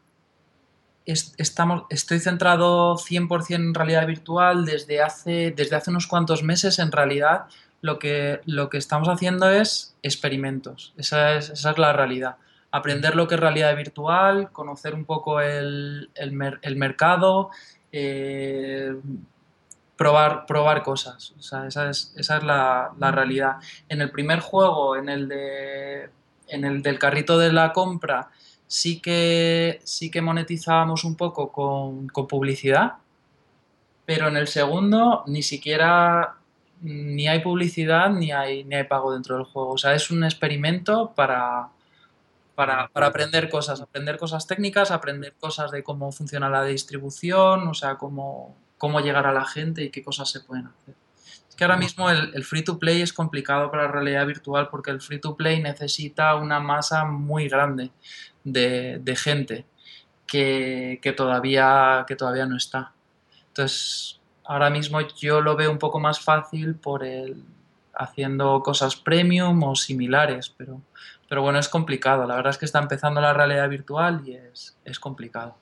estamos, estoy centrado 100% en realidad virtual desde hace, desde hace unos cuantos meses. En realidad, lo que, lo que estamos haciendo es experimentos. Esa es, esa es la realidad. Aprender lo que es realidad virtual, conocer un poco el, el, mercado, eh, probar, probar cosas. esa es, esa es la, la, realidad. En el primer juego, en el, de, en el del carrito de la compra, sí que, sí que monetizábamos un poco con, publicidad, pero en el segundo ni siquiera ni hay publicidad ni hay, ni hay pago dentro del juego. O sea, es un experimento para, para, aprender cosas, aprender cosas técnicas, aprender cosas de cómo funciona la distribución, o sea, cómo, cómo llegar a la gente y qué cosas se pueden hacer. Es que ahora mismo el, el free to play es complicado para la realidad virtual porque el free to play necesita una masa muy grande de, gente que, todavía, que todavía no está. Entonces, ahora mismo yo lo veo un poco más fácil por el haciendo cosas premium o similares, pero, pero bueno, es complicado. La verdad es que está empezando la realidad virtual y es, complicado.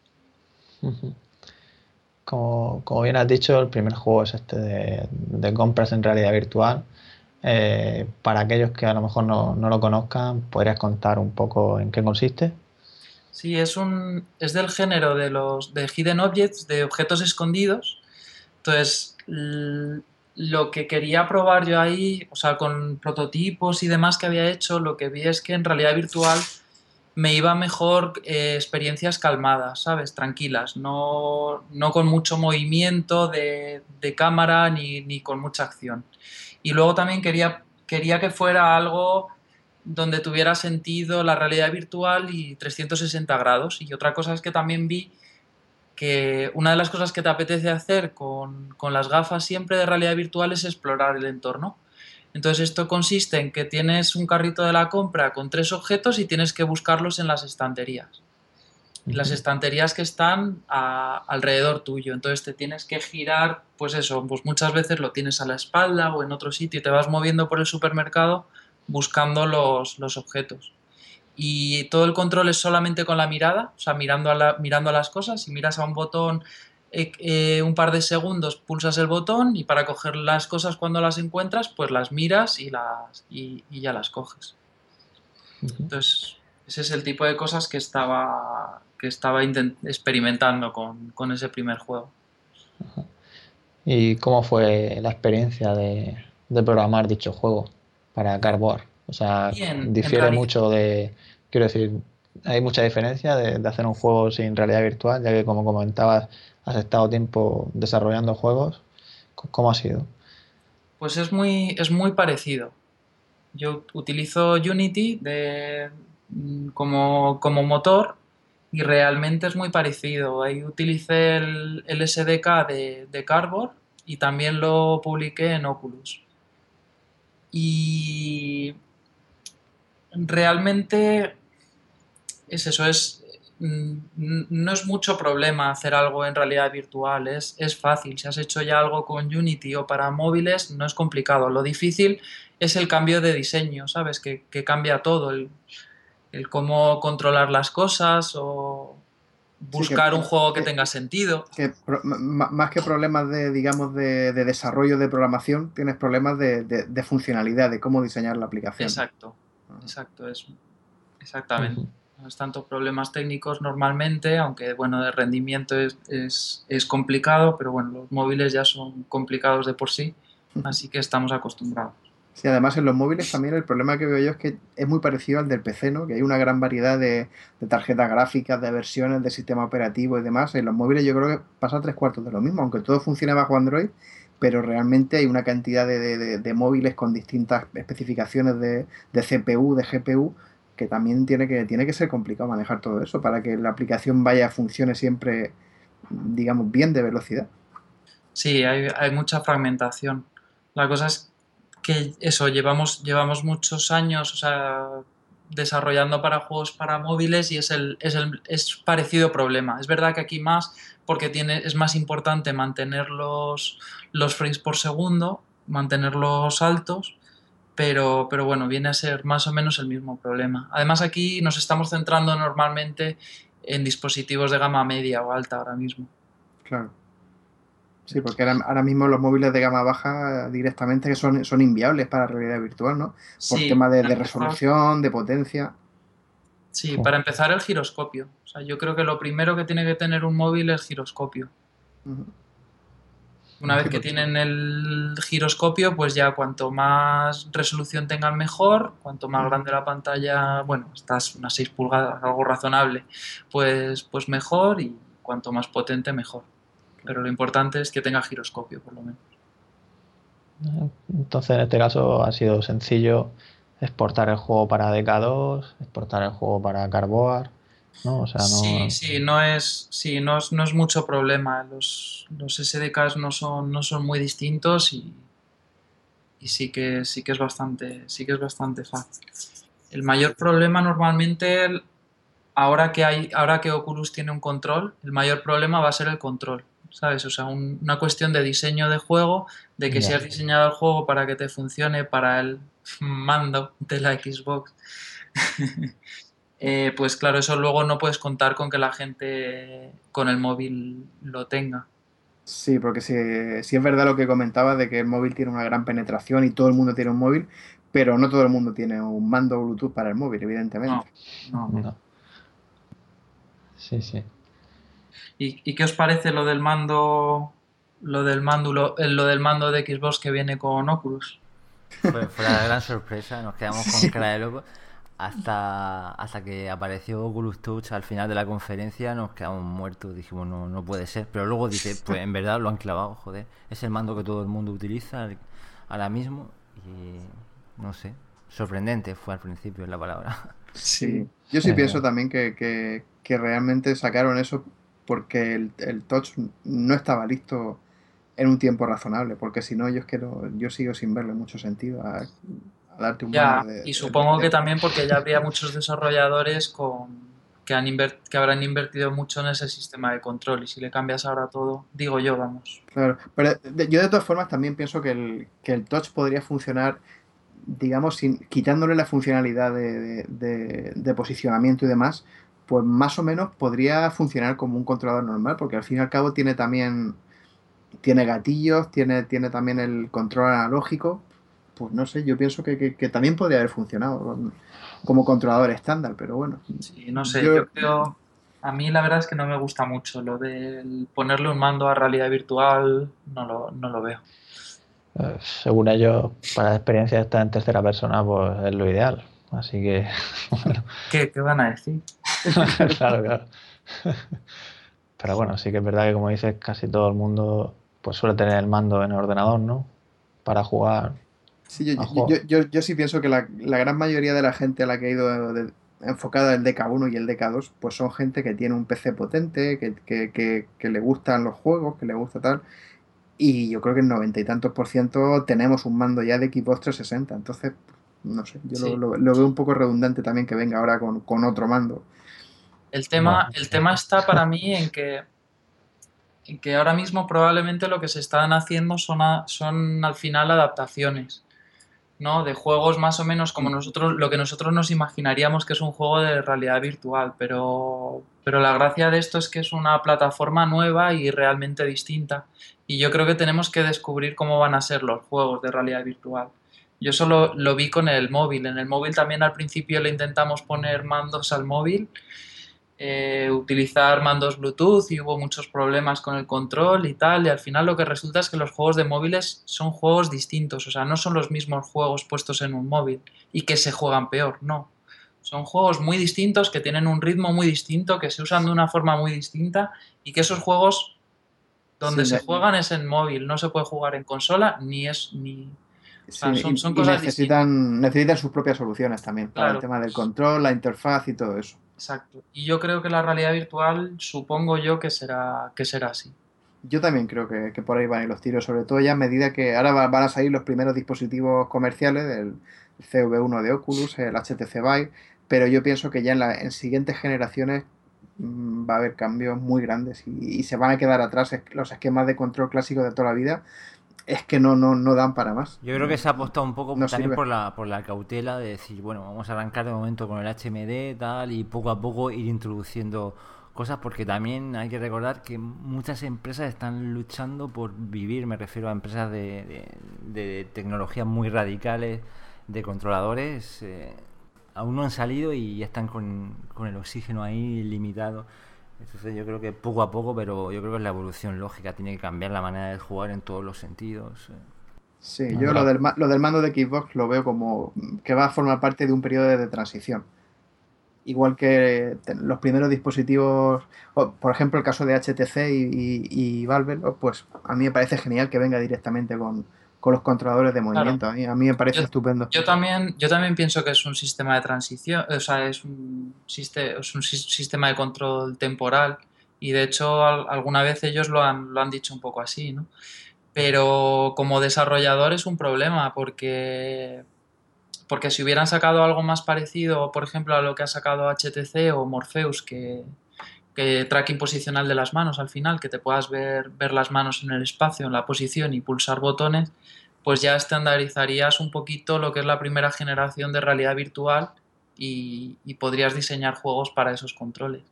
Como, como, bien has dicho, el primer juego es este de, de compras en realidad virtual Eh, para aquellos que a lo mejor no, lo conozcan, ¿podrías contar un poco en qué consiste? Sí, es, un, es del género de los de Hidden Objects, de objetos escondidos. Entonces, lo que quería probar yo ahí, o sea, con prototipos y demás que había hecho, lo que vi es que en realidad virtual me iba mejor eh, experiencias calmadas, ¿sabes? Tranquilas, no, no con mucho movimiento de, de cámara ni, ni, con mucha acción. Y luego también quería, quería que fuera algo donde tuviera sentido la realidad virtual y 360 grados. Y otra cosa es que también vi que una de las cosas que te apetece hacer con, con las gafas siempre de realidad virtual es explorar el entorno. Entonces esto consiste en que tienes un carrito de la compra con tres objetos y tienes que buscarlos en las estanterías. Las estanterías que están alrededor tuyo. Entonces te tienes que girar, pues eso, pues muchas veces lo tienes a la espalda o en otro sitio y te vas moviendo por el supermercado buscando los, los objetos. Y todo el control es solamente con la mirada, o sea, mirando a, la, mirando a las cosas. Si miras a un botón eh, eh, un par de segundos, pulsas el botón y para coger las cosas cuando las encuentras, pues las miras y, las, y, ya las coges. Entonces, ese es el tipo de cosas que estaba, que estaba experimentando con, con, ese primer juego. ¿Y cómo fue la experiencia de, de programar dicho juego? para Cardboard. O sea, difiere mucho de, quiero decir, hay mucha diferencia de, hacer un juego sin realidad virtual, ya que como comentabas, has estado tiempo desarrollando juegos. ¿Cómo ha sido? Pues es muy, es muy parecido. Yo utilizo Unity de, como, motor y realmente es muy parecido. Ahí utilicé el, SDK de, de Cardboard y también lo publiqué en Oculus. Y realmente es eso, es mm, no es mucho problema hacer algo en realidad virtual, es, es, fácil. Si has hecho ya algo con Unity o para móviles, no es complicado. Lo difícil es el cambio de diseño, ¿sabes? Que, cambia todo, el, el, cómo controlar las cosas o, buscar un juego que, tenga sentido. Que más que problemas de, digamos, de, desarrollo de programación, tienes problemas de, funcionalidad, de cómo diseñar la aplicación. Exacto, exacto, es exactamente. No es tanto problemas técnicos normalmente, aunque bueno, de rendimiento es, es, es complicado, pero bueno, los móviles ya son complicados de por sí, así que estamos acostumbrados. Sí, además en los móviles también el problema que veo yo es que es muy parecido al del PC, ¿no? Que hay una gran variedad de, tarjetas gráficas, de versiones, de sistema operativo y demás. En los móviles yo creo que pasa tres cuartos de lo mismo, aunque todo funcione bajo Android, pero realmente hay una cantidad de, móviles con distintas especificaciones de, CPU, de GPU, que también tiene que, tiene que ser complicado manejar todo eso para que la aplicación vaya, funcione siempre, digamos, bien de velocidad. Sí, hay, hay mucha fragmentación. La cosa es que eso, llevamos, llevamos muchos años, o sea, desarrollando para juegos para móviles y es el, es el es parecido problema. Es verdad que aquí más, porque tiene, es más importante mantener los, los frames por segundo, mantenerlos altos, pero, pero bueno, viene a ser más o menos el mismo problema. Además aquí nos estamos centrando normalmente en dispositivos de gama media o alta ahora mismo. Claro. Sí, porque ahora, mismo los móviles de gama baja directamente son, son inviables para realidad virtual, ¿no? Por tema de, resolución, de potencia. Sí, para empezar el giroscopio. O sea, yo creo que lo primero que tiene que tener un móvil es giroscopio. Una vez que tienen el giroscopio, pues ya cuanto más resolución tengan mejor, cuanto más grande la pantalla, bueno, estás unas 6 pulgadas, algo razonable, pues, pues mejor y cuanto más potente, mejor pero lo importante es que tenga giroscopio, por lo menos. Entonces, en este caso ha sido sencillo exportar el juego para DK2, exportar el juego para Carboard, ¿no? Sí, sí, no es, sí, no es, no es mucho problema. Los, los SDKs no son, no son muy distintos y, y sí que sí que es bastante, sí que es bastante fácil. El mayor problema normalmente, ahora que hay, ahora que Oculus tiene un control, el mayor problema va a ser el control. ¿Sabes? O sea, una cuestión de diseño de juego, de que si has diseñado el juego para que te funcione para el mando de la Xbox, eh, pues claro, eso luego no puedes contar con que la gente con el móvil lo tenga. Sí, porque si, es verdad lo que comentaba de que el móvil tiene una gran penetración y todo el mundo tiene un móvil, pero no todo el mundo tiene un mando Bluetooth para el móvil, evidentemente. No, no. Sí, sí. ¿Y, qué os parece lo del mando lo del mando lo, del mando de Xbox que viene con Oculus? Fue, fue la gran sorpresa, nos quedamos con cara de loco. Hasta, hasta que apareció Oculus Touch al final de la conferencia nos quedamos muertos, dijimos no, no puede ser, pero luego dice, pues en verdad lo han clavado, joder, es el mando que todo el mundo utiliza ahora mismo y no sé, sorprendente fue al principio la palabra. Sí, yo sí pienso también que, que, que, realmente sacaron eso porque el, el, touch no estaba listo en un tiempo razonable, porque si no yo es que yo sigo sin verle mucho sentido a, darte un ya, Y supongo que también porque ya habría muchos desarrolladores con que, han que habrán invertido mucho en ese sistema de control y si le cambias ahora todo, digo yo, vamos. Claro, pero yo de todas formas también pienso que el, que el touch podría funcionar, digamos, sin, quitándole la funcionalidad de, de, posicionamiento y demás, pues más o menos podría funcionar como un controlador normal, porque al fin y al cabo tiene también tiene gatillos, tiene, tiene también el control analógico, pues no sé, yo pienso que, también podría haber funcionado como controlador estándar, pero bueno. Sí, no sé, yo, creo, a mí la verdad es que no me gusta mucho lo de ponerle un mando a realidad virtual, no lo, no lo veo. Eh, según ellos, para la experiencia estar en tercera persona, pues es lo ideal. Así que. ¿Qué, ¿Qué, van a decir? claro, claro. Pero bueno, sí que es verdad que, como dices, casi todo el mundo pues suele tener el mando en el ordenador, ¿no? Para jugar Sí, yo, yo, sí pienso que la, gran mayoría de la gente a la que ha ido enfocada el DK1 y el DK2, pues son gente que tiene un PC potente, que, le gustan los juegos, que le gusta tal. Y yo creo que el noventa y tantos por ciento tenemos un mando ya de Xbox 360. Entonces, no sé, yo lo, veo un poco redundante también que venga ahora con, otro mando. El tema, el tema está para mí en que en que ahora mismo probablemente lo que se están haciendo son, son al final adaptaciones. ¿no? De juegos más o menos como nosotros, lo que nosotros nos imaginaríamos que es un juego de realidad virtual, pero, pero la gracia de esto es que es una plataforma nueva y realmente distinta. Y yo creo que tenemos que descubrir cómo van a ser los juegos de realidad virtual. Yo solo lo vi con el móvil. En el móvil también al principio le intentamos poner mandos al móvil eh, utilizar mandos Bluetooth y hubo muchos problemas con el control y tal, y al final lo que resulta es que los juegos de móviles son juegos distintos, o sea, no son los mismos juegos puestos en un móvil y que se juegan peor, no. Son juegos muy distintos, que tienen un ritmo muy distinto, que se usan de una forma muy distinta y que esos juegos donde se juegan es en móvil, no se puede jugar en consola ni es ni... son, cosas necesitan, necesitan sus propias soluciones también para el tema del control, la interfaz y todo eso. Exacto. Y yo creo que la realidad virtual, supongo yo que será, que será así. Yo también creo que, por ahí van a ir los tiros, sobre todo ya a medida que ahora van a salir los primeros dispositivos comerciales, el CV1 de Oculus, el HTC Vive, pero yo pienso que ya en, la, en siguientes generaciones va a haber cambios muy grandes y, y, se van a quedar atrás los esquemas de control clásicos de toda la vida es que no, no, no dan para más. Yo creo que se ha apostado un poco también por la, por la cautela de decir, bueno, vamos a arrancar de momento con el HMD tal y poco a poco ir introduciendo cosas porque también hay que recordar que muchas empresas están luchando por vivir, me refiero a empresas de, de, tecnologías muy radicales, de controladores, eh, aún no han salido y ya están con, con el oxígeno ahí limitado. Entonces yo creo que poco a poco, pero yo creo que es la evolución lógica, tiene que cambiar la manera de jugar en todos los sentidos. Eh. Sí, yo lo del, lo del mando de Xbox lo veo como que va a formar parte de un periodo de transición. Igual que los primeros dispositivos, por ejemplo el caso de HTC y, y Valve, pues a mí me parece genial que venga directamente con, con los controladores de movimiento. A, mí, me parece estupendo. Yo también, yo también pienso que es un sistema de transición, o sea, es un, es un sistema de control temporal y de hecho alguna vez ellos lo han, lo han dicho un poco así, ¿no? Pero como desarrollador es un problema porque, porque si hubieran sacado algo más parecido, por ejemplo, a lo que ha sacado HTC o Morpheus, que, que tracking posicional de las manos al final, que te puedas ver, ver las manos en el espacio, en la posición y pulsar botones, pues ya estandarizarías un poquito lo que es la primera generación de realidad virtual y, podrías diseñar juegos para esos controles.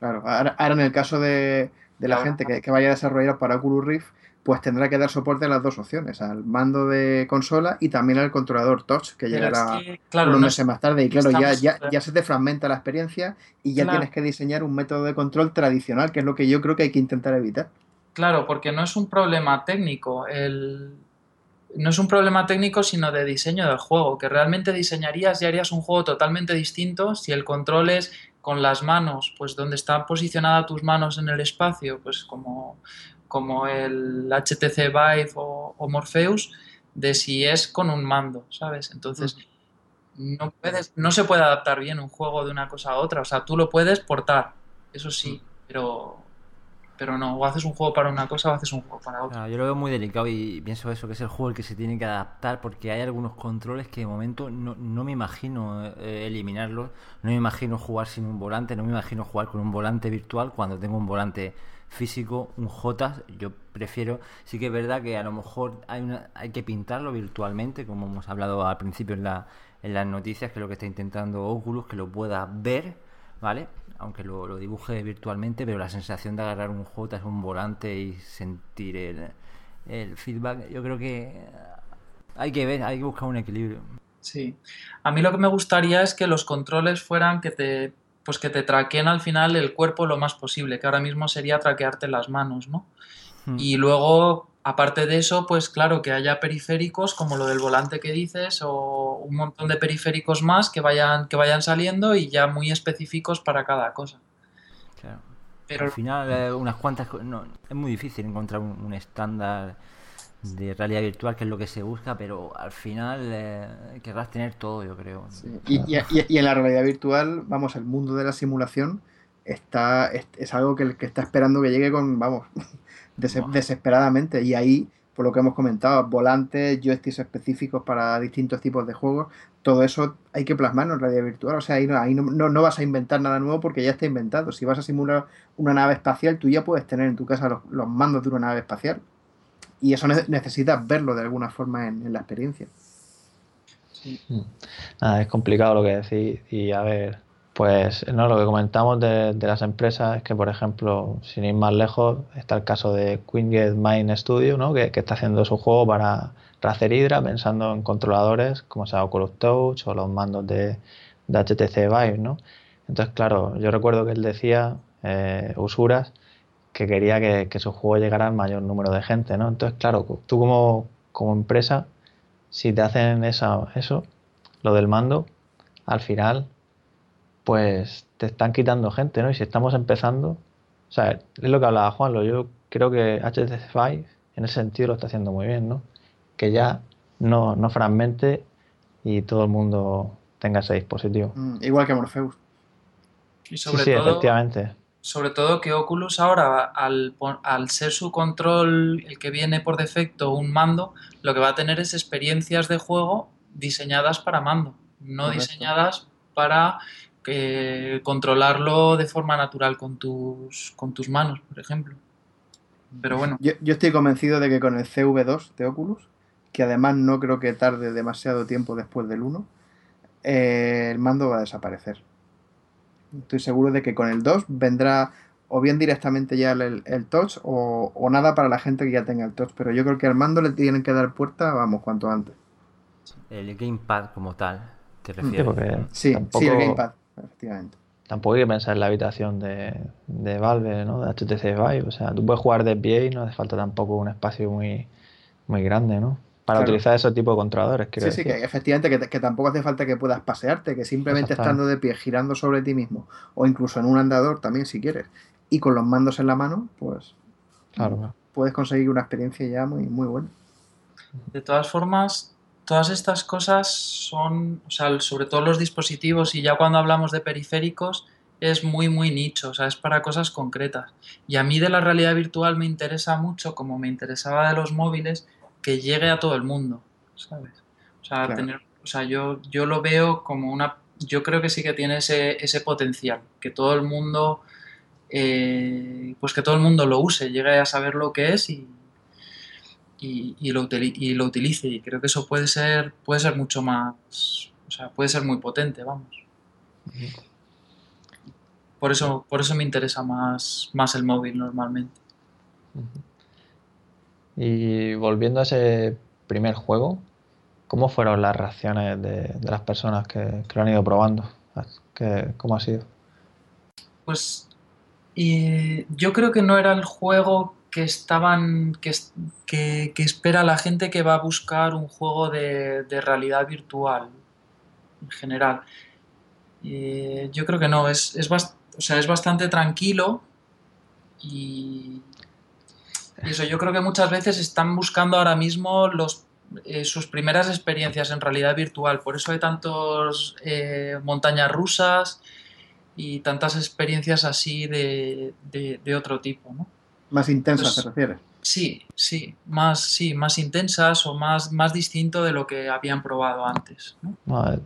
Claro, ahora, en el caso de, de la gente que, vaya a desarrollar para Oculus Rift, pues tendrá que dar soporte a las dos opciones, al mando de consola y también al controlador touch, que llegará unos meses más tarde. Y claro, ya, ya, ya, se te fragmenta la experiencia y ya tienes que diseñar un método de control tradicional, que es lo que yo creo que hay que intentar evitar. Claro, porque no es un problema técnico. El, no es un problema técnico, sino de diseño del juego, que realmente diseñarías y harías un juego totalmente distinto si el control es con las manos, pues donde están posicionadas tus manos en el espacio, pues como, como el HTC Vive o, Morpheus, de si es con un mando, ¿sabes? Entonces, no, puedes, no se puede adaptar bien un juego de una cosa a otra, o sea, tú lo puedes portar, eso sí, pero pero no, o haces un juego para una cosa o haces un juego para otra. yo lo veo muy delicado y pienso eso, que es el juego el que se tiene que adaptar porque hay algunos controles que de momento no, no me imagino eh, eliminarlos, no me imagino jugar sin un volante, no me imagino jugar con un volante virtual cuando tengo un volante físico, un J, yo prefiero, sí que es verdad que a lo mejor hay, una, hay que pintarlo virtualmente, como hemos hablado al principio en, la, en las noticias, que es lo que está intentando Oculus, que lo pueda ver, ¿vale? aunque lo, dibuje virtualmente, pero la sensación de agarrar un J es un volante y sentir el, el feedback, yo creo que hay que ver, hay que buscar un equilibrio. Sí, a mí lo que me gustaría es que los controles fueran que te pues que te traqueen al final el cuerpo lo más posible, que ahora mismo sería traquearte las manos, ¿no? Hmm. Y luego Aparte de eso, pues claro, que haya periféricos como lo del volante que dices o un montón de periféricos más que vayan, que vayan saliendo y ya muy específicos para cada cosa. Claro. Pero al final eh, unas cuantas no, es muy difícil encontrar un, estándar de realidad virtual que es lo que se busca, pero al final eh, querrás tener todo, yo creo. Y, y, en la realidad virtual, vamos, el mundo de la simulación está es, es algo que, que está esperando que llegue con, vamos, desesperadamente. Y ahí, por lo que hemos comentado, volantes, joysticks específicos para distintos tipos de juegos, todo eso hay que plasmarlo en realidad virtual. O sea, ahí, no, ahí no, no, vas a inventar nada nuevo porque ya está inventado. Si vas a simular una nave espacial, tú ya puedes tener en tu casa los, mandos de una nave espacial. Y eso necesitas verlo de alguna forma en, la experiencia. Mm. es complicado lo que decís. Y a ver, pues no, lo que comentamos de, las empresas es que, por ejemplo, sin ir más lejos, está el caso de Quingate Mind Studio, ¿no? que, está haciendo su juego para Razer Hydra, pensando en controladores como sea Oculus Touch o los mandos de, HTC Vive. ¿no? Entonces, claro, yo recuerdo que él decía, eh, Usuras, que quería que, su juego llegara al mayor número de gente. ¿no? Entonces, claro, tú como, como empresa, si te hacen esa, eso, lo del mando, al final pues te están quitando gente, ¿no? Y si estamos empezando, o sea, es lo que hablaba Juanlo, yo creo que HTC Vive en ese sentido lo está haciendo muy bien, ¿no? Que ya no, no fragmente y todo el mundo tenga ese dispositivo. Mm, igual que Morpheus. Y sobre sí, todo, efectivamente. Sobre todo que Oculus ahora, al, al, ser su control el que viene por defecto un mando, lo que va a tener es experiencias de juego diseñadas para mando, no diseñadas para controlarlo de forma natural con tus, con tus manos, por ejemplo. Pero bueno. Yo, estoy convencido de que con el CV2 de Oculus, que además no creo que tarde demasiado tiempo después del 1, eh, el mando va a desaparecer. Estoy seguro de que con el 2 vendrá o bien directamente ya el, touch o, nada para la gente que ya tenga el touch. Pero yo creo que al mando le tienen que dar puerta, vamos, cuanto antes. El gamepad como tal, te refieres. Sí, sí, el gamepad efectivamente. Tampoco hay que pensar en la habitación de, de Valve, ¿no? De HTC Vive. O sea, tú puedes jugar de pie y no hace falta tampoco un espacio muy, muy grande, ¿no? Para utilizar ese tipo de controladores. Sí, sí, que efectivamente que, tampoco hace falta que puedas pasearte, que simplemente estando de pie, girando sobre ti mismo, o incluso en un andador también si quieres, y con los mandos en la mano, pues claro. puedes conseguir una experiencia ya muy, muy buena. De todas formas, todas estas cosas son, o sea, sobre todo los dispositivos y ya cuando hablamos de periféricos es muy, muy nicho, o sea, es para cosas concretas. Y a mí de la realidad virtual me interesa mucho, como me interesaba de los móviles, que llegue a todo el mundo, ¿sabes? O sea, tener, o sea yo, yo lo veo como una... Yo creo que sí que tiene ese, ese potencial, que todo el mundo... Eh, pues que todo el mundo lo use, llegue a saber lo que es y, y, lo, y lo utilice. Y creo que eso puede ser, puede ser mucho más, o sea, puede ser muy potente, vamos. por eso, por eso me interesa más, más el móvil normalmente. Y volviendo a ese primer juego, ¿cómo fueron las reacciones de, las personas que, lo han ido probando? ¿Cómo ha sido? Pues yo creo que no era el juego que estaban que, que, espera la gente que va a buscar un juego de, realidad virtual en general. yo creo que no, es, es, o sea, es bastante tranquilo y, eso, yo creo que muchas veces están buscando ahora mismo los, eh, sus primeras experiencias en realidad virtual. Por eso hay tantos eh, montañas rusas y tantas experiencias así de, de, otro tipo. ¿no? Más intensas, ¿se refiere? Sí, sí, más, sí, más intensas o más, más distinto de lo que habían probado antes. ¿no?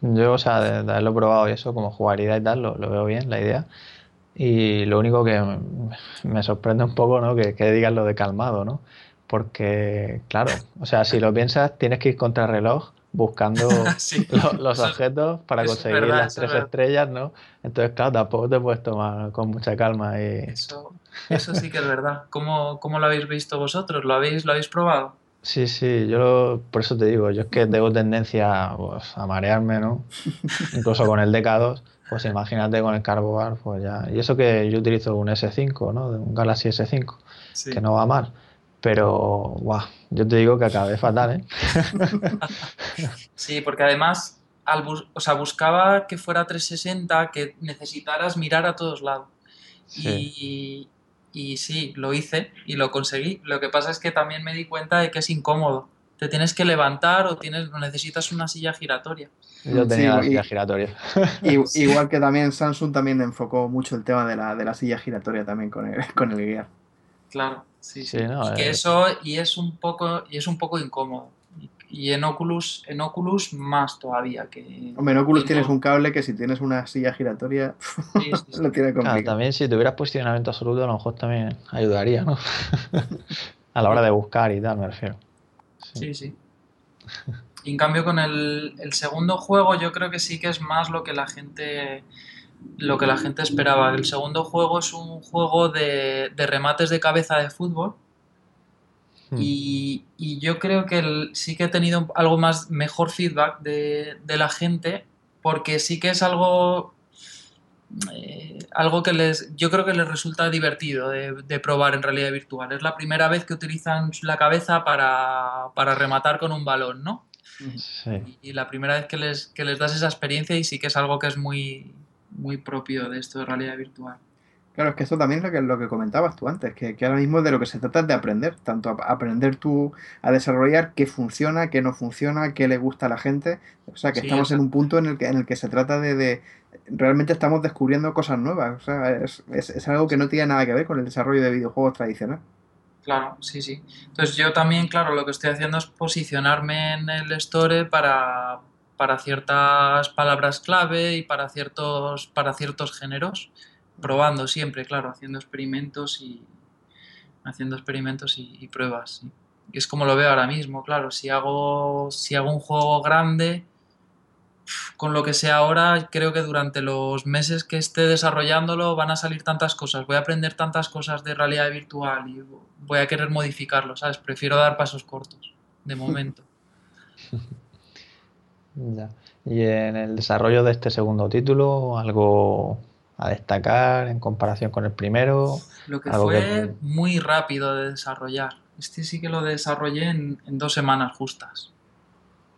Yo, o sea, de, haberlo probado y eso, como jugaría y tal, lo, veo bien, la idea. Y lo único que me sorprende un poco, ¿no? Que, que digas lo de calmado, ¿no? Porque, claro, o sea, si lo piensas, tienes que ir contra reloj buscando los objetos para conseguir las tres estrellas, ¿no? Entonces, claro, tampoco te puedes tomar con mucha calma. Y... Eso, eso sí que es verdad. ¿Cómo, ¿Cómo, lo habéis visto vosotros? ¿Lo habéis, lo habéis probado? Sí, sí, yo por eso te digo, yo es que tengo tendencia pues, a marearme, ¿no? Incluso con el DK2, pues imagínate con el Carbobar, pues ya. Y eso que yo utilizo un S5, ¿no? Un Galaxy S5, que no va mal. Pero, guau, yo te digo que acabé fatal, ¿eh? sí, porque además, al o sea, buscaba que fuera 360, que necesitaras mirar a todos lados. Y, y sí, lo hice y lo conseguí. Lo que pasa es que también me di cuenta de que es incómodo. Te tienes que levantar o tienes necesitas una silla giratoria. Yo tenía la silla giratoria. igual que también Samsung también enfocó mucho el tema de la, de la silla giratoria también con el, con el guía. Claro, sí, sí. y que eso y es un poco y es un poco incómodo. Y en Oculus, en Oculus más todavía que... Hombre, en Oculus tienes un cable que si tienes una silla giratoria lo tiene complicado. también si tuvieras posicionamiento absoluto a lo mejor también ayudaría, ¿no? a la hora de buscar y tal, me refiero. Sí, sí. Y en cambio con el, el, segundo juego yo creo que sí que es más lo que la gente lo que la gente esperaba. El segundo juego es un juego de, de remates de cabeza de fútbol Hmm. Y, yo creo que sí que he tenido algo más, mejor feedback de, la gente, porque sí que es algo, eh, algo que les, yo creo que les resulta divertido de, probar en realidad virtual. Es la primera vez que utilizan la cabeza para, rematar con un balón, ¿no? Y, la primera vez que les, que les das esa experiencia y sí que es algo que es muy, muy propio de esto de realidad virtual. Claro, es que eso también es lo que, lo que comentabas tú antes, que, ahora mismo de lo que se trata es de aprender, tanto aprender tú a desarrollar qué funciona, qué no funciona, qué le gusta a la gente. O sea, que estamos en un punto en el que, en el que se trata de, realmente estamos descubriendo cosas nuevas. O sea, es, es, algo que no tiene nada que ver con el desarrollo de videojuegos tradicional. Claro, sí, sí. Entonces yo también, claro, lo que estoy haciendo es posicionarme en el store para, para ciertas palabras clave y para ciertos, para ciertos géneros probando siempre, claro, haciendo experimentos y haciendo experimentos y, pruebas. Y es como lo veo ahora mismo, claro, si hago, si hago un juego grande, con lo que sea ahora, creo que durante los meses que esté desarrollándolo van a salir tantas cosas, voy a aprender tantas cosas de realidad virtual y voy a querer modificarlo, ¿sabes? Prefiero dar pasos cortos, de momento. Y en el desarrollo de este segundo título, algo a destacar en comparación con el primero? Lo que fue muy rápido de desarrollar. Este sí que lo desarrollé en, dos semanas justas.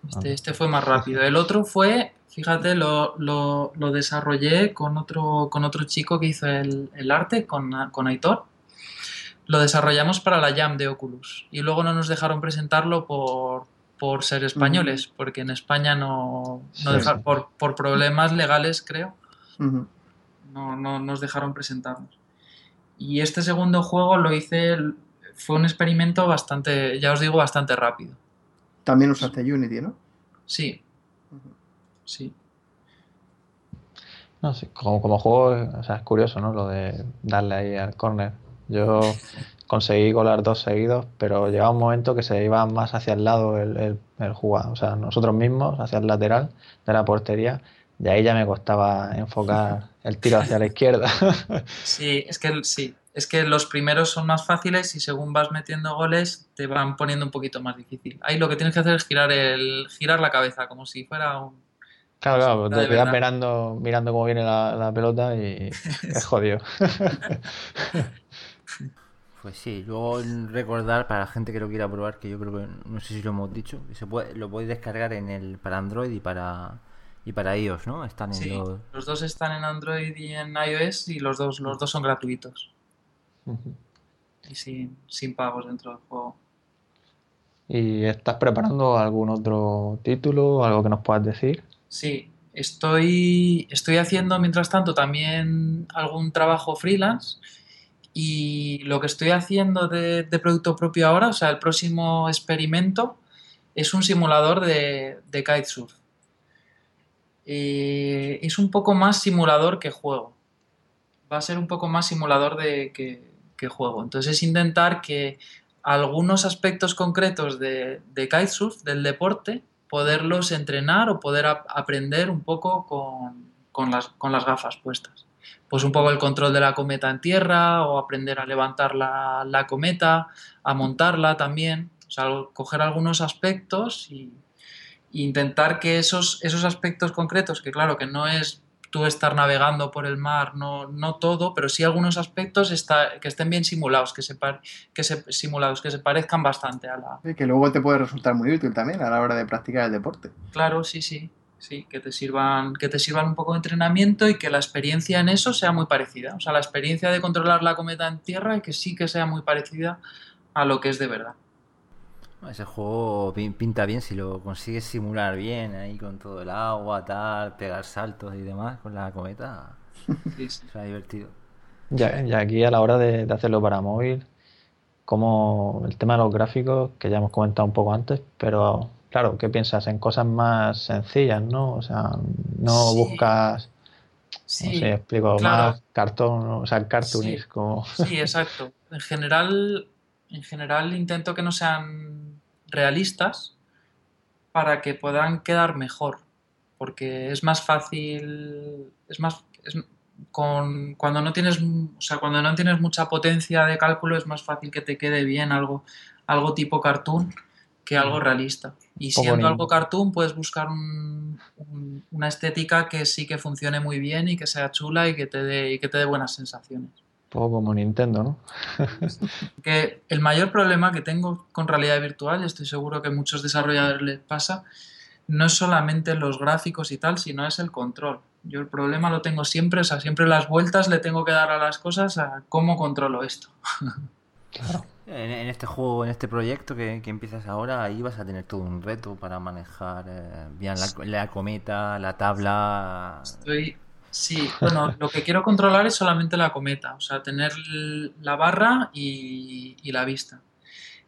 Este, ah. este, fue más rápido. El otro fue, fíjate, lo, lo, lo, desarrollé con otro, con otro chico que hizo el, el arte, con, con, Aitor. Lo desarrollamos para la Jam de Oculus. Y luego no nos dejaron presentarlo por, por ser españoles, porque en España no, no por, por, problemas legales, creo no, nos dejaron presentarnos. Y este segundo juego lo hice, fue un experimento bastante, ya os digo, bastante rápido. También usaste Unity, ¿no? Sí. Sí. No, sí, como, como juego, o sea, es curioso, ¿no? Lo de darle ahí al corner. Yo conseguí colar dos seguidos, pero llegaba un momento que se iba más hacia el lado el, el, el jugador, o sea, nosotros mismos, hacia el lateral de la portería, de ahí ya me costaba enfocar el tiro hacia la izquierda. Sí, es que sí, es que los primeros son más fáciles y según vas metiendo goles te van poniendo un poquito más difícil. Ahí lo que tienes que hacer es girar el girar la cabeza como si fuera un Claro, claro, te quedas mirando, mirando cómo viene la, pelota y es jodido. Pues sí, luego recordar para la gente que lo quiera probar, que yo creo que no sé si lo hemos dicho, que se puede, lo podéis descargar en el para Android y para y para iOS, ¿no? Están en los... los... dos están en Android y en iOS y los dos los dos son gratuitos. Y sin, sin pagos dentro del juego. ¿Y estás preparando algún otro título, algo que nos puedas decir? Sí, estoy, estoy haciendo mientras tanto también algún trabajo freelance y lo que estoy haciendo de, producto propio ahora, o sea, el próximo experimento, es un simulador de, de kitesurf. Eh, es un poco más simulador que juego. Va a ser un poco más simulador de, que, juego. Entonces es intentar que algunos aspectos concretos de, de kitesurf, del deporte, poderlos entrenar o poder aprender un poco con, las, gafas puestas pues un poco el control de la cometa en tierra o aprender a levantar la, cometa, a montarla también. O sea, coger algunos aspectos y, intentar que esos, esos aspectos concretos, que claro que no es tú estar navegando por el mar, no, no todo, pero sí algunos aspectos está, que estén bien simulados, que se, que se, simulados, que se parezcan bastante a la... Y que luego te puede resultar muy útil también a la hora de practicar el deporte. Claro, sí, sí sí, que te sirvan, que te sirvan un poco de entrenamiento y que la experiencia en eso sea muy parecida. O sea, la experiencia de controlar la cometa en tierra y que sí que sea muy parecida a lo que es de verdad. Ese juego pinta bien si lo consigues simular bien ahí con todo el agua, tal, pegar saltos y demás con la cometa. Sí, Será divertido. Ya, ya aquí a la hora de, de hacerlo para móvil, como el tema de los gráficos, que ya hemos comentado un poco antes, pero claro, ¿qué piensas? En cosas más sencillas, ¿no? O sea, no buscas, sí, no sé, explico, más cartón, o sea, cartoonis como... Sí, exacto. En general, en general intento que no sean realistas para que puedan quedar mejor, porque es más fácil, es más, con, cuando no tienes, o sea, cuando no tienes mucha potencia de cálculo es más fácil que te quede bien algo, algo tipo cartoon que algo realista. Y siendo algo cartoon, puedes buscar una estética que sí que funcione muy bien y que sea chula y que te dé, y que te dé buenas sensaciones. Un poco como Nintendo, ¿no? que el mayor problema que tengo con realidad virtual, y estoy seguro que a muchos desarrolladores les pasa, no es solamente los gráficos y tal, sino es el control. Yo el problema lo tengo siempre, o sea, siempre las vueltas le tengo que dar a las cosas a cómo controlo esto. Claro. En, este juego, en este proyecto que, empiezas ahora, ahí vas a tener todo un reto para manejar eh, bien la, cometa, la tabla. Estoy, sí, bueno, lo que quiero controlar es solamente la cometa, o sea, tener la barra y, la vista.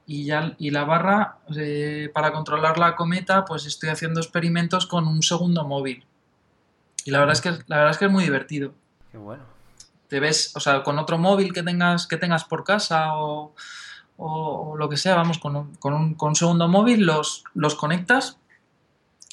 Y, ya, y la barra, eh, para controlar la cometa, pues estoy haciendo experimentos con un segundo móvil. Y la verdad es que, la verdad es, que es muy divertido. Qué bueno. Te ves, o sea, con otro móvil que tengas, que tengas por casa o o, lo que sea, vamos, con un, con un, con segundo móvil los, los conectas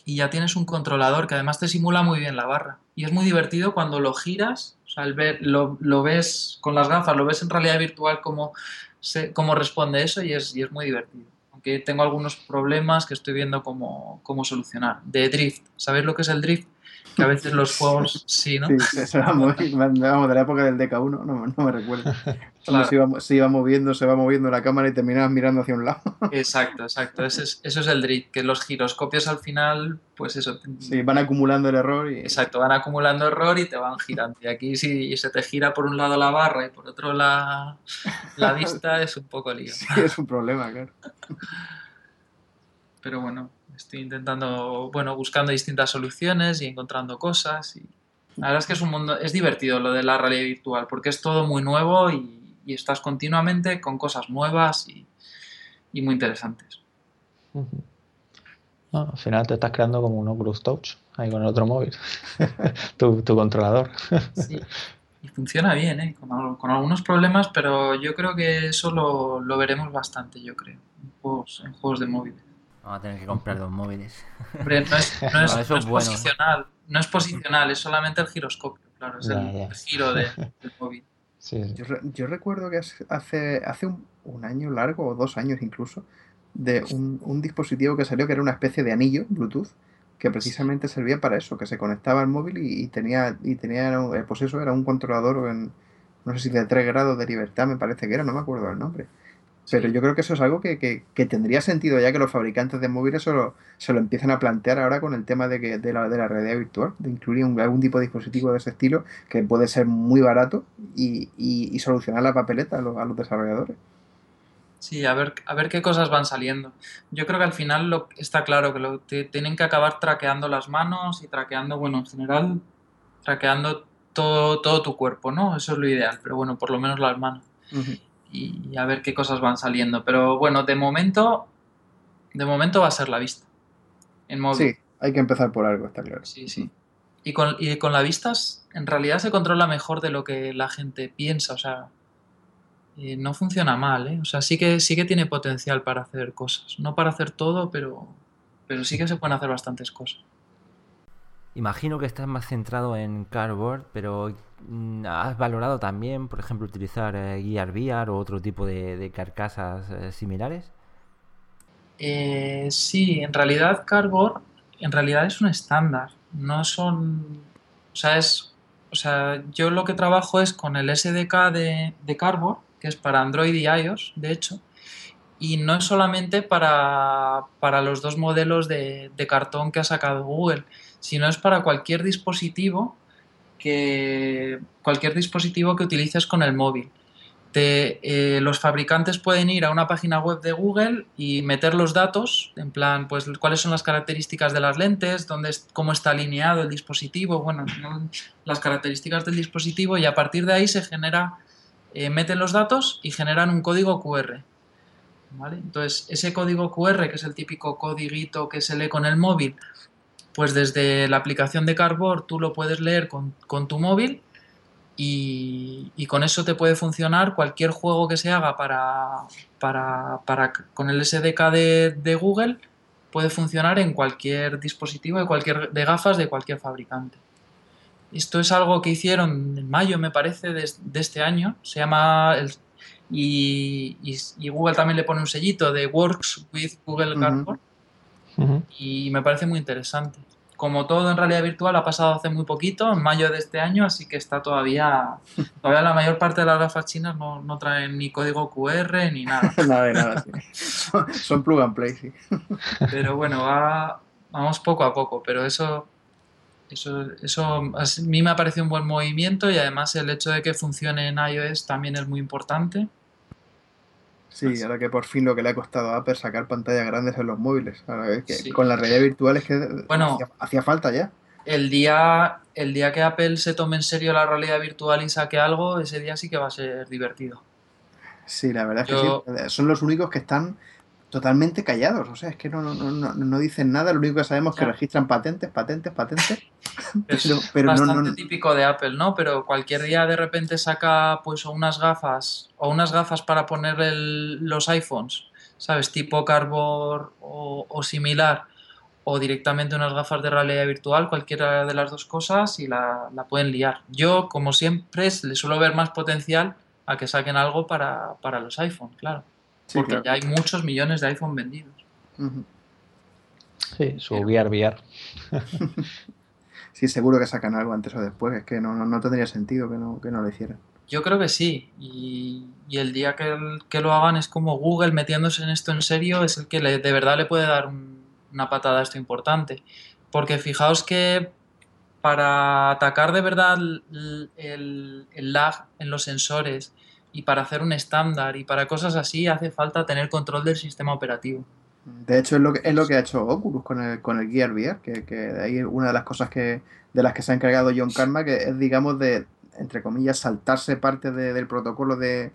y ya tienes un controlador que además te simula muy bien la barra. Y es muy divertido cuando lo giras, o sea, ver, lo, lo, ves con las gafas, lo ves en realidad virtual cómo, se, cómo responde eso y es, y es muy divertido. Aunque tengo algunos problemas que estoy viendo cómo, cómo solucionar. De drift, ¿sabéis lo que es el drift? Que a veces los juegos sí, ¿no? Sí, se va moviendo, de la época del DK1, no, no me recuerdo. Se, iba, se, iba, moviendo, se va moviendo la cámara y terminabas mirando hacia un lado. Exacto, exacto. Eso es, eso es el drift, que los giroscopios al final, pues eso. Sí, van acumulando el error y... Exacto, van acumulando error y te van girando. Y aquí si se te gira por un lado la barra y por otro la, la vista, es un poco lío. Sí, es un problema, claro. Pero bueno, estoy intentando, bueno, buscando distintas soluciones y encontrando cosas. Y la verdad es que es un mundo, es divertido lo de la realidad virtual, porque es todo muy nuevo y, estás continuamente con cosas nuevas y, muy interesantes. al final te estás creando como un Oculus Touch ahí con el otro móvil, tu, controlador. sí, y funciona bien, ¿eh? con, algunos problemas, pero yo creo que eso lo, lo veremos bastante, yo creo, en juegos, en juegos de móviles. Vamos a tener que comprar dos móviles. no es, posicional, no es posicional, es solamente el giroscopio. claro, es el, giro del móvil. Yo, recuerdo que hace, hace un, año largo, o dos años incluso, de un, dispositivo que salió que era una especie de anillo Bluetooth que precisamente servía para eso, que se conectaba al móvil y, tenía, y tenía, eh, pues eso, era un controlador en, no sé si de 3 grados de libertad me parece que era, no me acuerdo el nombre. Pero yo creo que eso es algo que, tendría sentido ya que los fabricantes de móviles se lo, se lo empiezan a plantear ahora con el tema de, que, de, la, de la realidad virtual, de incluir algún tipo de dispositivo de ese estilo que puede ser muy barato y, y, solucionar la papeleta a los, a los, desarrolladores. Sí, a ver, a ver qué cosas van saliendo. Yo creo que al final lo, está claro que lo, tienen que acabar traqueando las manos y traqueando, bueno, en general, traqueando todo, todo tu cuerpo, ¿no? Eso es lo ideal, pero bueno, por lo menos las manos y a ver qué cosas van saliendo. Pero bueno, de momento, de momento va a ser la vista. En móvil. Sí, hay que empezar por algo, está claro. Sí, sí. Y con, y con la vista, en realidad se controla mejor de lo que la gente piensa. O sea, eh, no funciona mal, ¿eh? O sea, sí que, sí que tiene potencial para hacer cosas. No para hacer todo, pero, pero sí que se pueden hacer bastantes cosas. Imagino que estás más centrado en cardboard, pero ¿has valorado también, por ejemplo, utilizar eh, Gear VR o otro tipo de, carcasas eh, similares? Eh, sí, en realidad cardboard en realidad es un estándar. No son... O sea, es... O sea, yo lo que trabajo es con el SDK de, de Cardboard, que es para Android y iOS, de hecho, y no es solamente para, para los dos modelos de, de, cartón que ha sacado Google, sino es para cualquier dispositivo que, cualquier dispositivo que utilices con el móvil. Eh, los fabricantes pueden ir a una página web de Google y meter los datos, en plan, pues cuáles son las características de las lentes, dónde cómo está alineado el dispositivo, bueno, las características del dispositivo y a partir de ahí se genera, eh, meten los datos y generan un código QR. Entonces, ese código QR, que es el típico codiguito que se lee con el móvil, pues desde la aplicación de Cardboard tú lo puedes leer con, tu móvil y, con eso te puede funcionar cualquier juego que se haga para, para, con el SDK de, Google puede funcionar en cualquier dispositivo de cualquier de gafas de cualquier fabricante. Esto es algo que hicieron en mayo, me parece, de, este año. Se llama y, Google también le pone un sellito de Works with Google Cardboard y me parece muy interesante. Como todo en realidad virtual ha pasado hace muy poquito, en mayo de este año, así que está todavía, todavía la mayor parte de las gafas chinas no, no traen ni código QR ni nada. nada de nada, son, plug and play, sí. Pero bueno, vamos poco a poco, pero eso, eso, eso a mí me ha parecido un buen movimiento y además el hecho de que funcione en iOS también es muy importante. Sí, ahora que por fin lo que le ha costado a Apple sacar pantallas grandes en los móviles. que con la realidad virtual es que bueno, hacía, falta ya. El día, el día que Apple se tome en serio la realidad virtual y saque algo, ese día sí que va a ser divertido. Sí, la verdad es que sí. Son los únicos que están totalmente callados. O sea, es que no, no, no, no dicen nada. Lo único que sabemos es que registran patentes, patentes, patentes. Es bastante típico de Apple, ¿no? Pero cualquier día de repente saca pues unas gafas o unas gafas para poner los iPhones, ¿sabes? Tipo Cardboard o, similar. O directamente unas gafas de realidad virtual, cualquiera de las dos cosas, y la, pueden liar. Yo, como siempre, le suelo ver más potencial a que saquen algo para, para los iPhones, claro porque ya hay muchos millones de iPhone vendidos. Sí, su VR VR. sí, seguro que sacan algo antes o después. Es que no, no, tendría sentido que no, que no lo hicieran. Yo creo que sí. Y, el día que, que, lo hagan es como Google metiéndose en esto en serio, es el que de verdad le puede dar una patada a esto importante. Porque fijaos que para atacar de verdad el, el lag en los sensores, y para hacer un estándar y para cosas así hace falta tener control del sistema operativo. De hecho, es lo que, es lo que ha hecho Oculus con el, con el Gear VR, que, que de ahí una de las cosas que, de las que se ha encargado John Karma, que es, digamos, de, entre comillas, saltarse parte del protocolo de,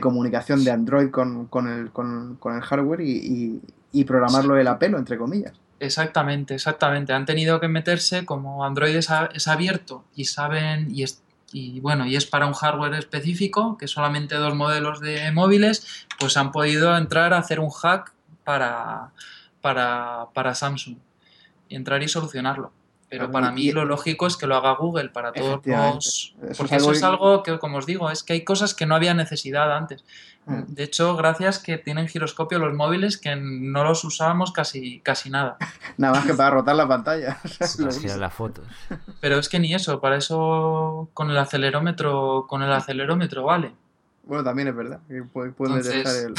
comunicación de Android con, el, con, el hardware y, programarlo el apelo, entre comillas. Exactamente, exactamente. Han tenido que meterse, como Android es, es abierto y saben y, y bueno, y es para un hardware específico, que solamente dos modelos de móviles, pues han podido entrar a hacer un hack para, para, Samsung. Y entrar y solucionarlo. Pero para mí lo lógico es que lo haga Google para todos los... porque eso es algo que, como os digo, es que hay cosas que no había necesidad antes. Mm. De hecho, gracias que tienen giroscopio los móviles que no los usábamos casi, casi nada. nada más que para rotar la pantalla. las fotos. Pero es que ni eso, para eso con el acelerómetro, con el acelerómetro vale. Bueno, también es verdad. Que el...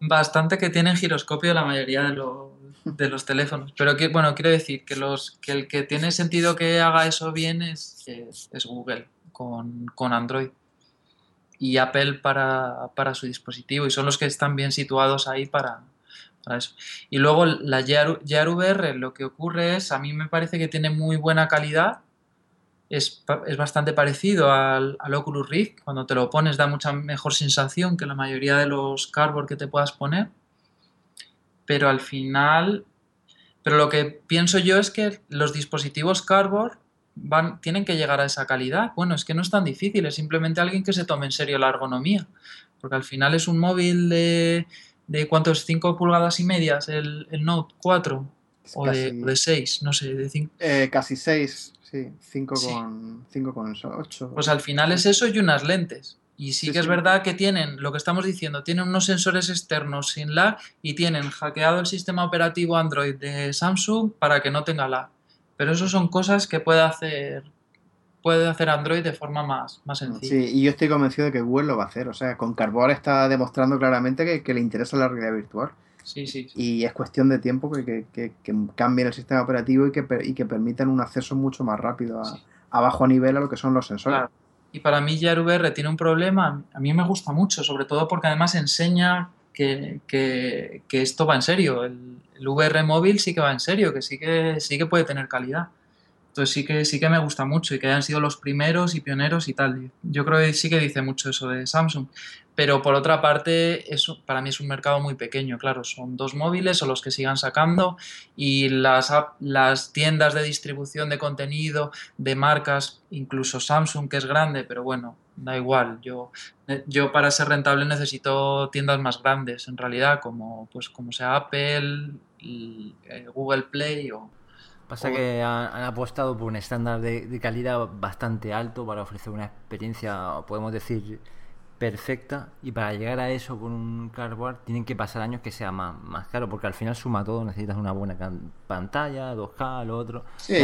bastante que tienen giroscopio la mayoría de los, de los teléfonos. Pero que, bueno, quiero decir que, los, que el que tiene sentido que haga eso bien es, es, Google con, con, Android. Y Apple para, para, su dispositivo. Y son los que están bien situados ahí para, para eso. Y luego la Gear VR, lo que ocurre es, a mí me parece que tiene muy buena calidad es, bastante parecido al, Oculus Rift. Cuando te lo pones da mucha mejor sensación que la mayoría de los cardboard que te puedas poner. Pero al final, pero lo que pienso yo es que los dispositivos cardboard van, tienen que llegar a esa calidad. Bueno, es que no es tan difícil, es simplemente alguien que se tome en serio la ergonomía. Porque al final es un móvil de, de ¿cuántos? 5 pulgadas y medias el, Note 4 o, de, 6, no sé, de 5. Eh, casi 6, Sí, 5 con, 8. Pues al final es eso y unas lentes. Y sí, que es verdad que tienen, lo que estamos diciendo, tienen unos sensores externos sin lag y tienen hackeado el sistema operativo Android de Samsung para que no tenga lag. Pero eso son cosas que puede hacer puede hacer Android de forma más, más sencilla. Sí, y yo estoy convencido de que Google lo va a hacer. O sea, con Carbon está demostrando claramente que, que le interesa la realidad virtual. Y es cuestión de tiempo que, que, cambien el sistema operativo y que, y que permitan un acceso mucho más rápido a, bajo nivel a lo que son los sensores. Y para mí ya tiene un problema, a mí me gusta mucho, sobre todo porque además enseña que, esto va en serio. El, el, VR móvil sí que va en serio, que sí que, sí que puede tener calidad. Entonces sí que, sí que me gusta mucho y que hayan sido los primeros y pioneros y tal. Yo creo que sí que dice mucho eso de Samsung. Pero por otra parte, eso para mí es un mercado muy pequeño, claro, son dos móviles o los que sigan sacando y las, las tiendas de distribución de contenido de marcas, incluso Samsung que es grande, pero bueno, da igual, yo, eh, yo para ser rentable necesito tiendas más grandes en realidad, como, pues, como sea Apple, eh, Google Play o, Pasa que han, apostado por un estándar de, calidad bastante alto para ofrecer una experiencia, podemos decir, perfecta. Y para llegar a eso con un cardboard tienen que pasar años que sea más, más caro, porque al final suma todo. Necesitas una buena pantalla, 2K, lo otro. Sí,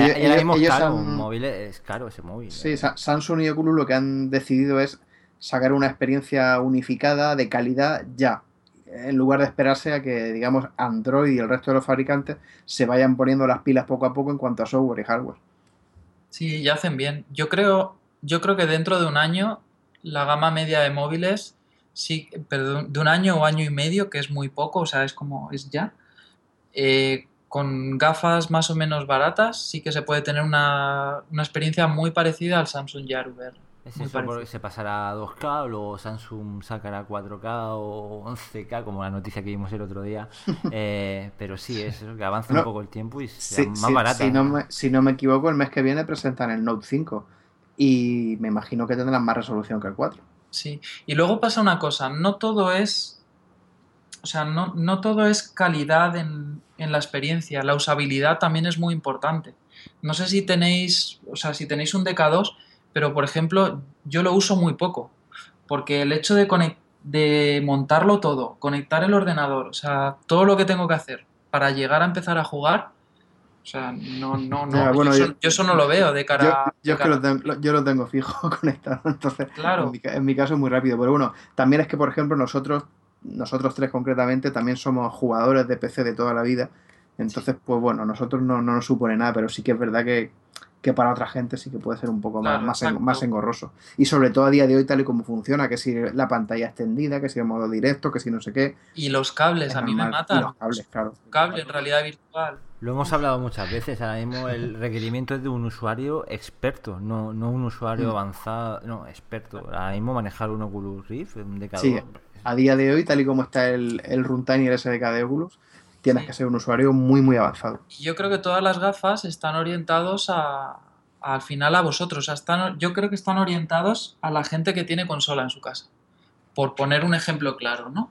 caro, un móvil es caro ese móvil. Sí, Samsung y Oculus lo que han decidido es sacar una experiencia unificada de calidad ya en lugar de esperarse a que, digamos, Android y el resto de los fabricantes se vayan poniendo las pilas poco a poco en cuanto a software y hardware. Sí, ya hacen bien. Yo creo, yo creo que dentro de un año la gama media de móviles, sí, perdón, de un año o año y medio, que es muy poco, o sea, es como es ya, eh, con gafas más o menos baratas, sí que se puede tener una, una experiencia muy parecida al Samsung Gear VR se pasará a 2K, o luego Samsung sacará 4K o 11K, como la noticia que vimos el otro día. Eh, pero sí, es que avanza un poco el tiempo y sea más barata. Si no, me, si no me equivoco, el mes que viene presentan el Note 5 y me imagino que tendrán más resolución que el 4. Sí, y luego pasa una cosa, no todo es... O sea, no, no todo es calidad en, en la experiencia, la usabilidad también es muy importante. No sé si tenéis, o sea, si tenéis un DK2, pero por ejemplo yo lo uso muy poco, porque el hecho de, de montarlo todo, conectar el ordenador, o sea, todo lo que tengo que hacer para llegar a empezar a jugar, sea, no, no, no, yo, eso, no lo veo de cara yo, yo, lo tengo, yo, lo tengo, fijo conectado, entonces claro. en, mi, caso es muy rápido, pero bueno, también es que por ejemplo nosotros, nosotros tres concretamente, también somos jugadores de PC de toda la vida, entonces pues bueno, nosotros no, no nos supone nada, pero sí que es verdad que que para otra gente sí que puede ser un poco más, más, engorroso. Y sobre todo a día de hoy, tal y como funciona, que si la pantalla extendida, que si el modo directo, que si no sé qué. Y los cables, a mí me matan. los cables, claro. Cable en realidad virtual. Lo hemos hablado muchas veces, ahora mismo el requerimiento es de un usuario experto, no, no un usuario mm. avanzado, no, experto. Ahora mismo manejar un Oculus Rift, un DK2. Sí, a día de hoy, tal y como está el, el runtime y el SDK de Oculus, tienes que ser un usuario muy, muy avanzado. Yo creo que todas las gafas están orientados a, al final a vosotros. están, yo creo que están orientados a la gente que tiene consola en su casa. Por poner un ejemplo claro, ¿no?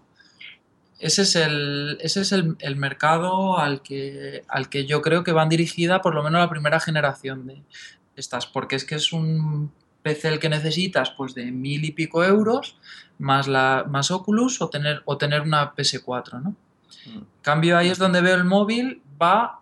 ese es el, ese es el, mercado al que, al que yo creo que van dirigida por lo menos la primera generación de estas, porque es que es un PC el que necesitas pues de mil y pico euros más, la, más Oculus o tener, o tener una PS4, ¿no? Mm. cambio ahí es donde veo el móvil va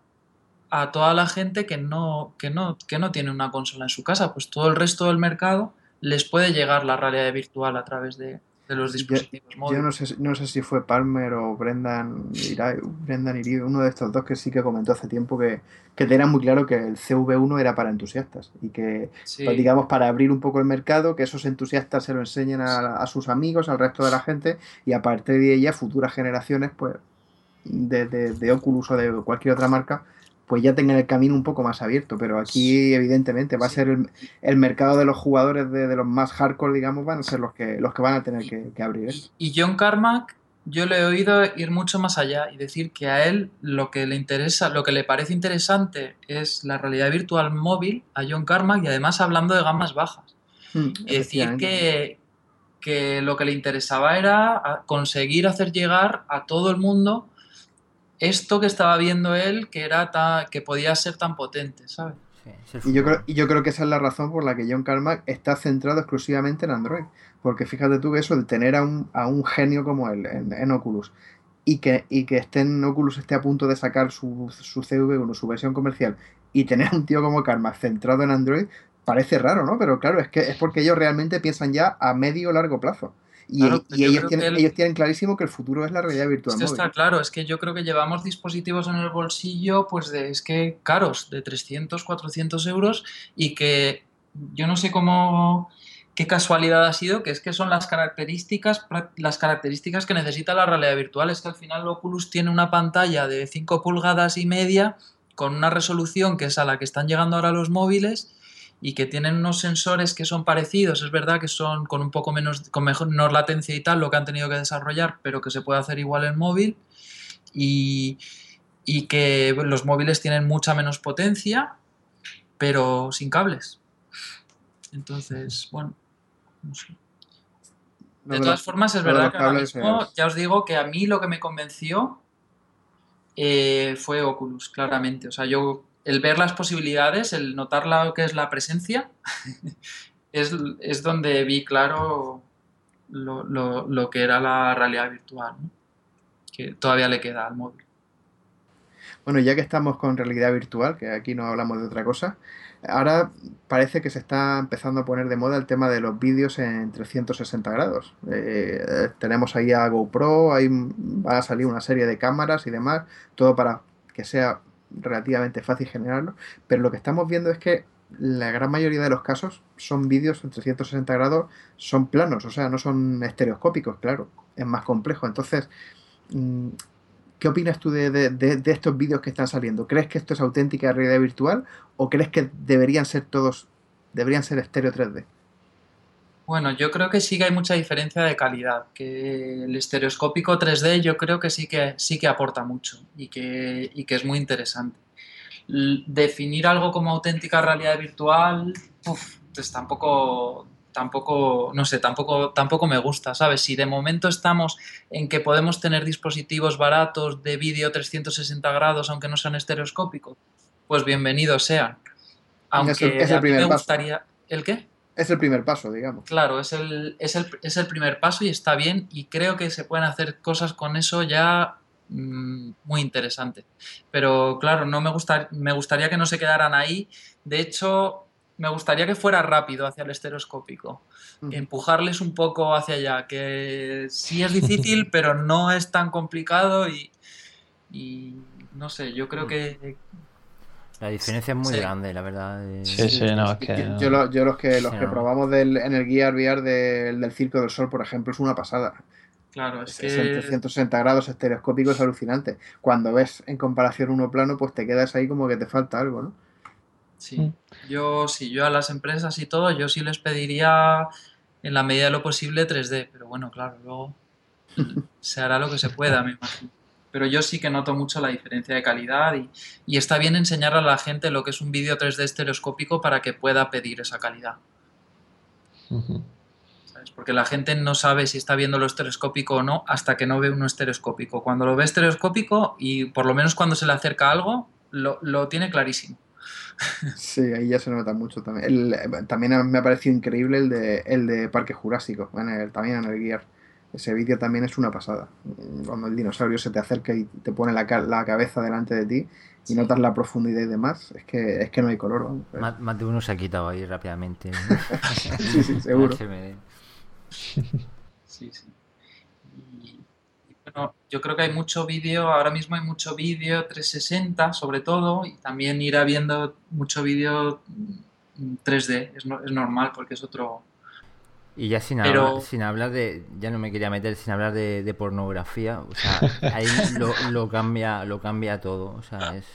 a toda la gente que no, que no, que no tiene una consola en su casa, pues todo el resto del mercado les puede llegar la realidad virtual a través de, de los dispositivos yo, móviles. Yo no sé, no sé si fue Palmer o Brendan Irai, Brendan uno de estos dos que sí que comentó hace tiempo que, que tenía muy claro que el CV1 era para entusiastas y que, pues, digamos, para abrir un poco el mercado, que esos entusiastas se lo enseñen a, a, sus amigos, al resto de la gente y a partir de ella futuras generaciones, pues, de, de, de Oculus o de cualquier otra marca, pues ya tengan el camino un poco más abierto. Pero aquí, evidentemente, va a ser el, mercado de los jugadores de, los más hardcore, digamos, van a ser los que, los que van a tener que, abrir. Y John Carmack, yo le he oído ir mucho más allá y decir que a él lo que le interesa, lo que le parece interesante es la realidad virtual móvil a John Carmack y además hablando de gamas bajas. Mm, es decir, que, que lo que le interesaba era conseguir hacer llegar a todo el mundo esto que estaba viendo él que era que podía ser tan potente, ¿sabes? y, yo creo, y yo creo que esa es la razón por la que John Carmack está centrado exclusivamente en Android. Porque fíjate tú que eso, de tener a un, a un genio como él en, Oculus y que, y que esté en Oculus esté a punto de sacar su, su CV1, su versión comercial, y tener a un tío como Carmack centrado en Android, parece raro, ¿no? Pero claro, es que es porque ellos realmente piensan ya a medio o largo plazo. Y, ellos, tienen, ellos, tienen, clarísimo que el futuro es la realidad virtual. está claro, es que yo creo que llevamos dispositivos en el bolsillo, pues de, es que caros, de 300, 400 euros, y que yo no sé cómo, qué casualidad ha sido, que es que son las características, las características que necesita la realidad virtual. Es que al final Oculus tiene una pantalla de 5 pulgadas y media con una resolución que es a la que están llegando ahora los móviles y que tienen unos sensores que son parecidos, es verdad que son con un poco menos, con mejor latencia y tal, lo que han tenido que desarrollar, pero que se puede hacer igual en móvil y, que los móviles tienen mucha menos potencia, pero sin cables. Entonces, bueno, no sé. De todas formas, es verdad que ahora mismo, ya os digo que a mí lo que me convenció eh, fue Oculus, claramente. O sea, yo el ver las posibilidades, el notar lo que es la presencia, es, donde vi claro lo, que era la realidad virtual, que todavía le queda al móvil. Bueno, ya que estamos con realidad virtual, que aquí no hablamos de otra cosa, ahora parece que se está empezando a poner de moda el tema de los vídeos en 360 grados. Eh, tenemos ahí a GoPro, ahí va a salir una serie de cámaras y demás, todo para que sea relativamente fácil generarlo, pero lo que estamos viendo es que la gran mayoría de los casos son vídeos en 360 grados, son planos, o sea, no son estereoscópicos, claro, es más complejo. Entonces, mm, ¿qué opinas tú de, estos vídeos que están saliendo? ¿Crees que esto es auténtica realidad virtual o crees que deberían ser todos, deberían ser estéreo 3D? Bueno, yo creo que sí que hay mucha diferencia de calidad, que el estereoscópico 3D yo creo que sí que, sí que aporta mucho y que, y que es muy interesante. definir algo como auténtica realidad virtual, pues tampoco, tampoco, no sé, tampoco, tampoco me gusta, ¿sabes? Si de momento estamos en que podemos tener dispositivos baratos de vídeo 360 grados, aunque no sean estereoscópicos, pues bienvenidos sean. Aunque es me gustaría... ¿El qué? Es el primer paso, digamos. Claro, es el, es, el, primer paso y está bien y creo que se pueden hacer cosas con eso ya mm, muy interesantes. Pero claro, no me, gusta, me gustaría que no se quedaran ahí. De hecho, me gustaría que fuera rápido hacia el estereoscópico. Empujarles un poco hacia allá, que sí es difícil, pero no es tan complicado y, y no sé, yo creo que, la diferencia es muy grande, la verdad. Sí, sí, no, es que... Yo, los que, los que probamos del, en el Gear VR del, del Circo del Sol, por ejemplo, es una pasada. Claro, es, que... 360 grados estereoscópico es alucinante. Cuando ves en comparación uno plano, pues te quedas ahí como que te falta algo, ¿no? Sí, yo sí, yo a las empresas y todo, yo sí les pediría en la medida de lo posible 3D, pero bueno, claro, luego se hará lo que se pueda, me imagino pero yo sí que noto mucho la diferencia de calidad y, está bien enseñar a la gente lo que es un vídeo 3D estereoscópico para que pueda pedir esa calidad. ¿sabes? Porque la gente no sabe si está viendo lo estereoscópico o no hasta que no ve uno estereoscópico. Cuando lo ve estereoscópico y por lo menos cuando se le acerca algo, lo, lo tiene clarísimo. Sí, ahí ya se nota mucho también. también me ha parecido increíble el de, el de Parque Jurásico, también en el Gear. Ese vídeo también es una pasada. Cuando el dinosaurio se te acerca y te pone la, la cabeza delante de ti y notas la profundidad y demás, es que, es que no hay color. Más, de uno se ha quitado ahí rápidamente. sí, sí, seguro. sí, sí. bueno, yo creo que hay mucho vídeo, ahora mismo hay mucho vídeo 360 sobre todo, y también irá viendo mucho vídeo 3D, es, es normal porque es otro, y ya sin, hablar, sin hablar de, ya no me quería meter, sin hablar de, pornografía, o sea, ahí lo, cambia, lo cambia todo, o sea, es...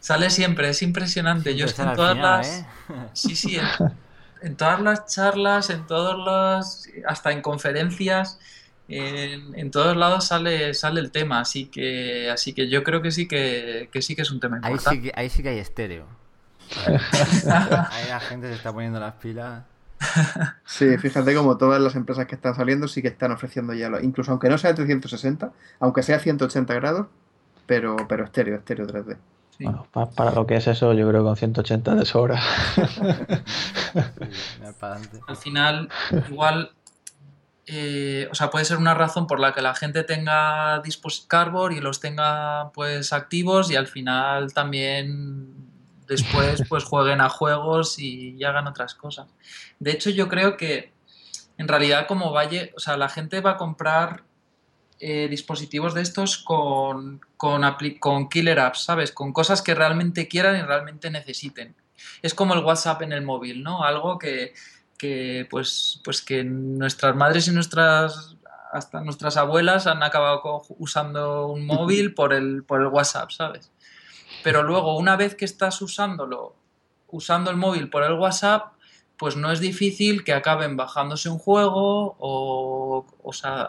Sale siempre, es impresionante. Yo estoy en todas las... ¿eh? Sí, sí, en, todas las charlas, en todos los... hasta en conferencias, en, todos lados sale, sale el tema, así que, así que yo creo que sí que, sí que es un tema importante. Ahí sí que, ahí sí que hay estéreo. ahí la gente se está poniendo las pilas. Sí, fíjate como todas las empresas que están saliendo sí que están ofreciendo ya, lo, incluso aunque no sea 360, aunque sea 180 grados, pero, pero estéreo, estéreo 3D. Bueno, para, lo que es eso, yo creo que con 180 de sobra. Al final, igual, eh, o sea, puede ser una razón por la que la gente tenga Cardboard y los tenga pues activos y al final también después pues jueguen a juegos y, hagan otras cosas. De hecho, yo creo que en realidad como vaya, o sea, la gente va a comprar eh, dispositivos de estos con, con, con killer apps, ¿sabes? Con cosas que realmente quieran y realmente necesiten. Es como el WhatsApp en el móvil, ¿no? Algo que, que pues, pues que nuestras madres y nuestras hasta nuestras abuelas han acabado usando un móvil por el, por el WhatsApp, ¿sabes? Pero luego, una vez que estás usándolo, usando el móvil por el WhatsApp, pues no es difícil que acaben bajándose un juego o,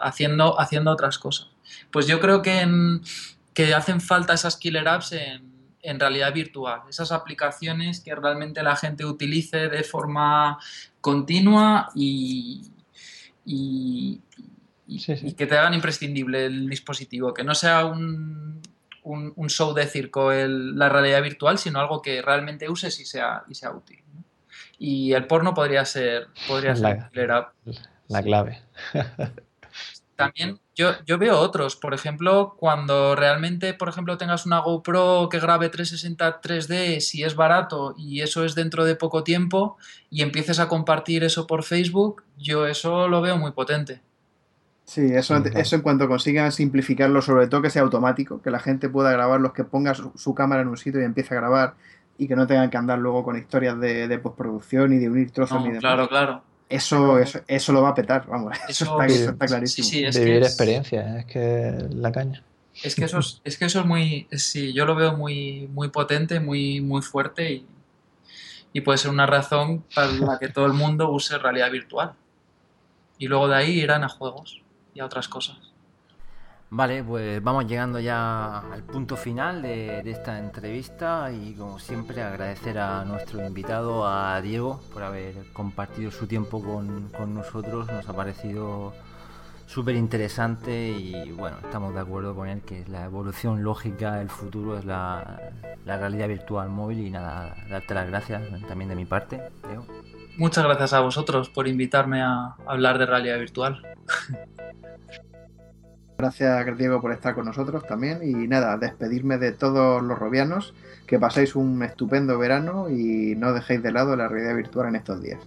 haciendo, haciendo otras cosas. Pues yo creo que, que hacen falta esas killer apps en, realidad virtual, esas aplicaciones que realmente la gente utilice de forma continua y, y que te hagan imprescindible el dispositivo, que no sea un, un, show de circo la realidad virtual, sino algo que realmente uses y sea, y sea útil. Y el porno podría ser, podría ser la, clave. También yo, yo veo otros, por ejemplo, cuando realmente, por ejemplo, tengas una GoPro que grabe 360 3D, si es barato y eso es dentro de poco tiempo, y empieces a compartir eso por Facebook, yo eso lo veo muy potente. Sí, eso, eso en cuanto consigan simplificarlo, sobre todo que sea automático, que la gente pueda grabar los que ponga su, cámara en un sitio y empiece a grabar y que no tengan que andar luego con historias de, postproducción y de unir trozos ni de Claro, claro. Eso, eso, eso, lo va a petar, vamos, eso, está, clarísimo. Sí, es Vivir experiencia, es que la caña. Es que eso es, es que eso es muy, sí, yo lo veo muy, muy potente, muy, muy fuerte y, y puede ser una razón para la que todo el mundo use realidad virtual. Y luego de ahí irán a juegos y a otras cosas. Vale, pues vamos llegando ya al punto final de, esta entrevista y como siempre agradecer a nuestro invitado, a Diego, por haber compartido su tiempo con, nosotros. Nos ha parecido súper interesante y bueno, estamos de acuerdo con él que la evolución lógica del futuro es la, la realidad virtual móvil y nada, darte las gracias también de mi parte, Diego. Muchas gracias a vosotros por invitarme a hablar de realidad virtual. Gracias, Diego, por estar con nosotros también. Y nada, despedirme de todos los robianos. Que paséis un estupendo verano y no dejéis de lado la realidad virtual en estos días.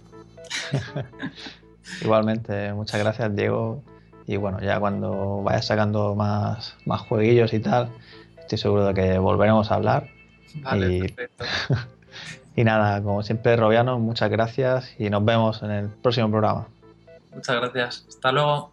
Igualmente, muchas gracias, Diego. Y bueno, ya cuando vayas sacando más, más jueguillos y tal, estoy seguro de que volveremos a hablar. Vale, perfecto. y nada, como siempre, Robianos, muchas gracias y nos vemos en el próximo programa. Muchas gracias. Hasta luego.